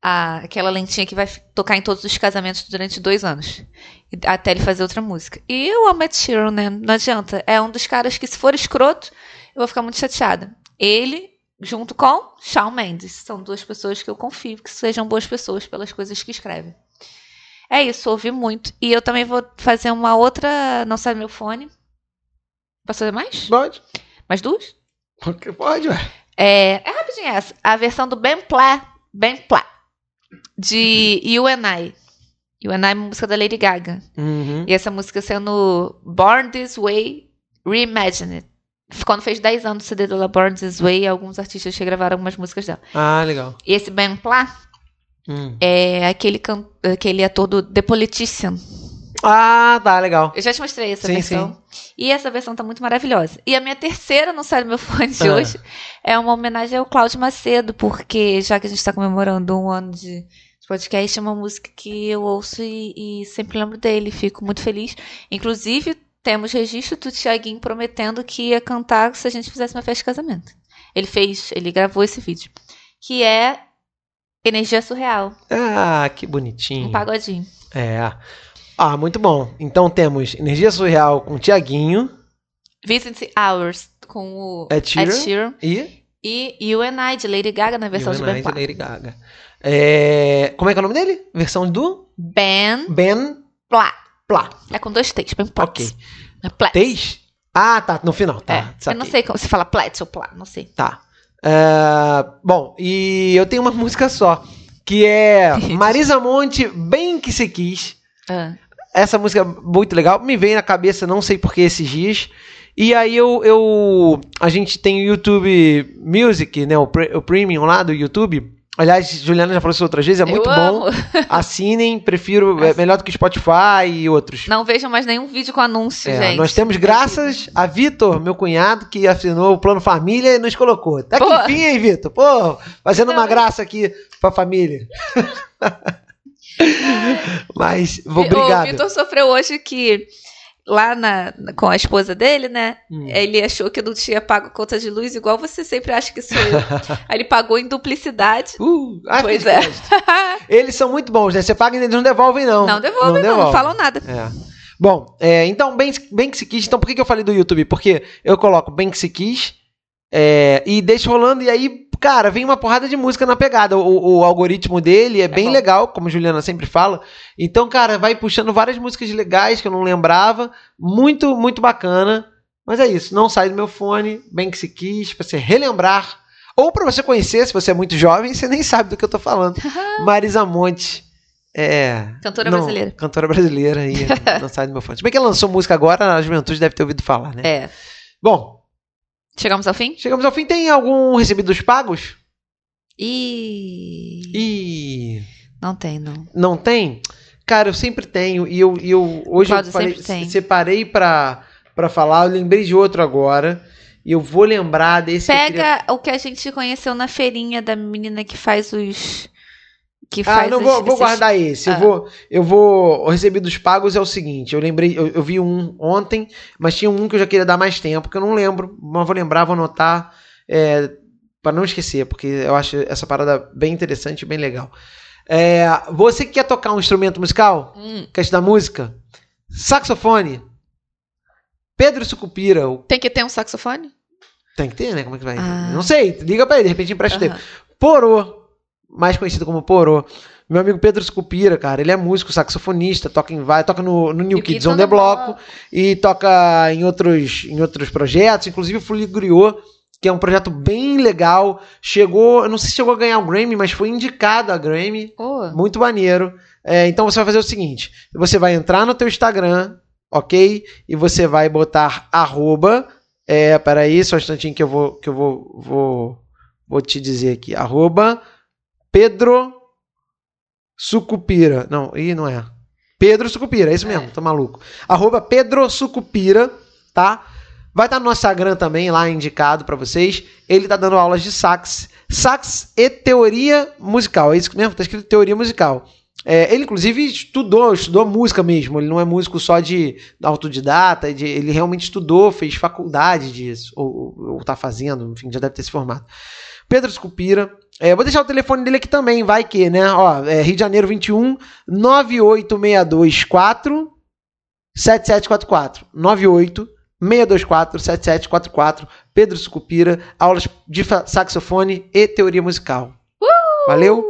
a- aquela lentinha que vai tocar em todos os casamentos durante dois anos. Até ele fazer outra música. E eu amo Ed Sheeran, né? Não adianta. É um dos caras que, se for escroto, eu vou ficar muito chateada. Ele, junto com Shawn Mendes. São duas pessoas que eu confio que sejam boas pessoas pelas coisas que escrevem. É isso, ouvi muito. E eu também vou fazer uma outra. Não sai meu fone. Posso fazer mais? Pode. Mais duas? Pode, ué. É, é rapidinho essa. A versão do Ben Plá. Ben Plá. De You and I. You and I é uma música da Lady Gaga. Uhum. E essa música saiu no Born This Way Reimagined. Quando fez 10 anos do CD dela Born This Way, alguns artistas regravaram algumas músicas dela. Ah, legal. E esse Ben Plá, Hum. É aquele, can... aquele ator do The Politician. Ah, tá, legal. Eu já te mostrei essa Sim, versão. E essa versão tá muito maravilhosa. E a minha terceira não sai do meu fone de Ah. hoje é uma homenagem ao Cláudio Macedo, porque já que a gente tá comemorando um ano de de podcast, é uma música que eu ouço e, e sempre lembro dele. Fico muito feliz. Inclusive, temos registro do Tiaguinho prometendo que ia cantar se a gente fizesse uma festa de casamento. Ele fez, ele gravou esse vídeo. Que é Energia Surreal, Ah, que bonitinho. um pagodinho. É. Ah, muito bom. Então temos Energia Surreal com o Tiaguinho Vincent Hours com o Ed Sheeran. Ed Sheeran. e E You and I, de Lady Gaga, na versão You de Ben Platt. Lady Gaga. É, Como é que é o nome dele? Versão do Ben Ben Platt. Plá. É com dois T's, Ben Platt. Ok. É Platt. Teix? Ah, tá, no final. Tá, É, eu não sei como se fala Platt ou Platt, não sei. Tá. É, bom, e eu tenho uma música só, que é Marisa Monte, Bem Que Se Quis. Ah. Essa música é muito legal, me veio na cabeça, não sei por que esses dias. E aí eu, eu a gente tem o YouTube Music, né, o, pre- o premium lá do YouTube. Aliás, Juliana já falou isso outras vezes, é muito bom. Assinem, prefiro, é melhor do que Spotify e outros. Não vejam mais nenhum vídeo com anúncio, É, gente. nós temos graças a Vitor, meu cunhado, que assinou o plano família e nos colocou. Até Pô. que fim, hein, Vitor? Pô, fazendo uma Não. graça aqui pra família. Mas, vou, O obrigado. Vitor sofreu hoje que lá na, com a esposa dele, né? Hum. Ele achou que eu não tinha pago conta de luz, igual você sempre acha que sou eu. Aí ele pagou em duplicidade. Uh, Pois é. crédito. Eles são muito bons, né? Você paga e eles não devolvem, não. Não devolve, não, não, falam nada. É. Bom, é, então, bem, bem que se quis. Então, por que, que eu falei do YouTube? Porque eu coloco bem que se quis é, e deixo rolando, e aí, cara, vem uma porrada de música na pegada. O, o algoritmo dele é, bem bom. legal, como a Juliana sempre fala. Então, cara, vai puxando várias músicas legais que eu não lembrava. Muito, muito bacana. Mas é isso, não sai do meu fone, bem que se quis, pra você relembrar. Ou pra você conhecer, se você é muito jovem, você nem sabe do que eu tô falando. Marisa Monte. É. Cantora não, brasileira. Cantora brasileira e não sai do meu fone. Se bem que ela lançou música agora, a juventude deve ter ouvido falar, né? É. Bom, Chegamos ao fim? chegamos ao fim. Tem algum recebidos pagos? E. E. Não tem, não. Não tem? Cara, eu sempre tenho. E eu, e eu hoje eu falei, tem. separei pra, pra falar. Eu lembrei de outro agora. E eu vou lembrar desse. que eu queria- Pega o que a gente conheceu na feirinha da menina que faz os. Que Ah, faz não os- vou, vou esses- guardar esse. Eu Ah. vou, eu vou. O recebidos pagos é o seguinte. Eu lembrei, eu, eu vi um ontem, mas tinha um que eu já queria dar mais tempo, que eu não lembro, mas vou lembrar, vou anotar, é, para não esquecer, porque eu acho essa parada bem interessante, e bem legal. É, você que quer tocar um instrumento musical, Hum, quer estudar música, saxofone, Pedro Sucupira, o- tem que ter um saxofone? tem que ter, né? Como é que vai? Ah. Não sei, liga pra ele, de repente empresta dele. Aham. Porô, mais conhecido como Porô. Meu amigo Pedro Scupira, cara, ele é músico, saxofonista, toca em vai, toca no, no New Kids on the Block e toca em outros, em outros projetos, inclusive o Fully Griot, que é um projeto bem legal. Chegou, eu não sei se chegou a ganhar o Grammy, mas foi indicado a Grammy. Oh, Muito maneiro. É, então você vai fazer o seguinte: você vai entrar no teu Instagram, ok? E você vai botar arroba. É, peraí, só um instantinho que eu vou, que eu vou, vou, vou te dizer aqui. Arroba Pedro Sucupira. Não, ih, não é. Pedro Sucupira, é isso mesmo, tô maluco. Arroba Pedro Sucupira, tá? Vai estar no nosso Instagram também, lá indicado pra vocês. Ele tá dando aulas de sax, sax e teoria musical. É isso mesmo, tá escrito teoria musical. É, ele, inclusive, estudou, estudou música mesmo. Ele não é músico só de autodidata, de, ele realmente estudou, fez faculdade disso, ou, ou, ou tá fazendo, enfim, já deve ter se formado. Pedro Escupira. É, vou deixar o telefone dele aqui também, vai que, né? Ó, é Rio de Janeiro 21 98624 7744. 98 624 7744. Pedro Escupira, aulas de saxofone e teoria musical. Valeu?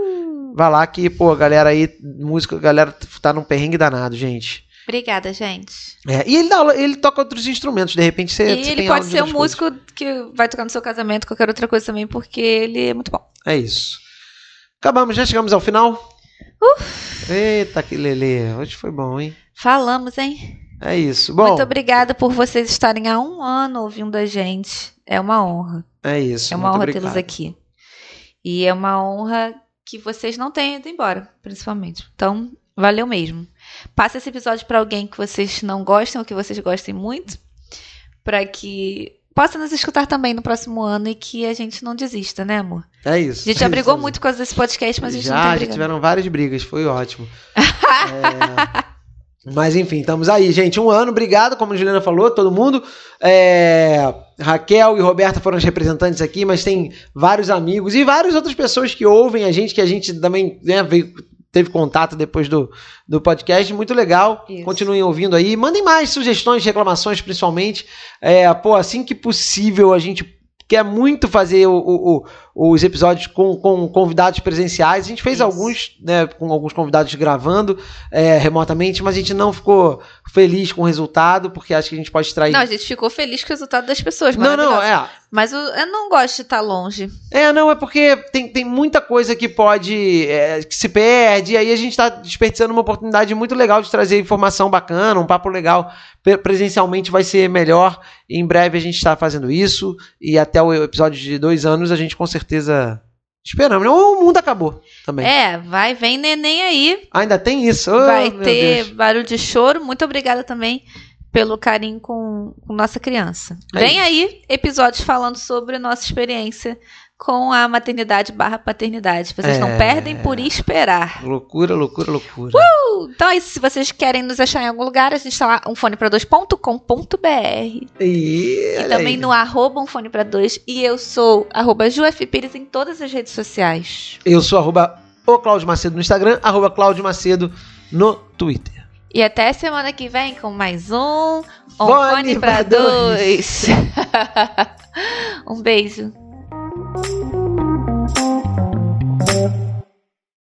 Vai lá que, pô, a galera aí, música, a galera tá num perrengue danado, gente. Obrigada, gente. É, e ele, aula- ele toca outros instrumentos, de repente você, e você ele pode ser um outras coisas. músico que vai tocar no seu casamento, qualquer outra coisa também, porque ele é muito bom. É isso. Acabamos, já chegamos ao final. Eita, que lelê. Hoje foi bom, hein? Falamos, hein? É isso. Bom, Muito obrigada por vocês estarem há um ano ouvindo a gente. É uma honra. é isso. É uma honra tê-los aqui. E é uma honra que vocês não tenham ido embora, principalmente. Então, valeu mesmo. Passa esse episódio para alguém que vocês não gostam ou que vocês gostem muito, para que possa nos escutar também no próximo ano e que a gente não desista, né, amor? É isso. A gente já brigou muito por causa desse podcast, mas a gente já, não tá já brigando. tiveram várias brigas, foi ótimo. É, Mas enfim, estamos aí, gente. Um ano, obrigado, como a Juliana falou, todo mundo. É, Raquel e Roberta foram os representantes aqui, mas tem vários amigos e várias outras pessoas que ouvem a gente, que a gente também né, veio- teve contato depois do, do podcast. Muito legal. Isso. Continuem ouvindo aí. Mandem mais sugestões, reclamações, principalmente. É, pô, assim que possível, a gente quer muito fazer o- o- o- os episódios com, com convidados presenciais. A gente fez Isso. alguns, né, com alguns convidados gravando é, remotamente, mas a gente não ficou feliz com o resultado, porque acho que a gente pode extrair. Não, a gente ficou feliz com o resultado das pessoas, não, não, é. Mas o- eu não gosto de estar longe. É, não, é porque tem, tem muita coisa que pode. é, que se perde, e aí a gente tá desperdiçando uma oportunidade muito legal de trazer informação bacana, um papo legal. Pre- Presencialmente vai ser melhor. Em breve a gente está fazendo isso. E até o episódio de dois anos a gente com certeza. Esperamos. Não, o mundo acabou também. É, vai, vem neném aí. Ainda tem isso. Oh, vai ter Deus. barulho de choro. Muito obrigada também pelo carinho com, com nossa criança. Vem aí episódios falando sobre nossa experiência com a maternidade barra paternidade. Vocês É. não perdem por esperar. Loucura, loucura, loucura. Então é isso. Se vocês querem nos achar em algum lugar, a gente está lá, umfone2.com.br. E, E também aí. no arroba umfone para dois. E eu sou arroba Pires em todas as redes sociais. Eu sou arroba o Cláudio Macedo no Instagram, arroba Cláudio Macedo no Twitter. E até semana que vem com mais um Fone Umfone pra para dois. um beijo.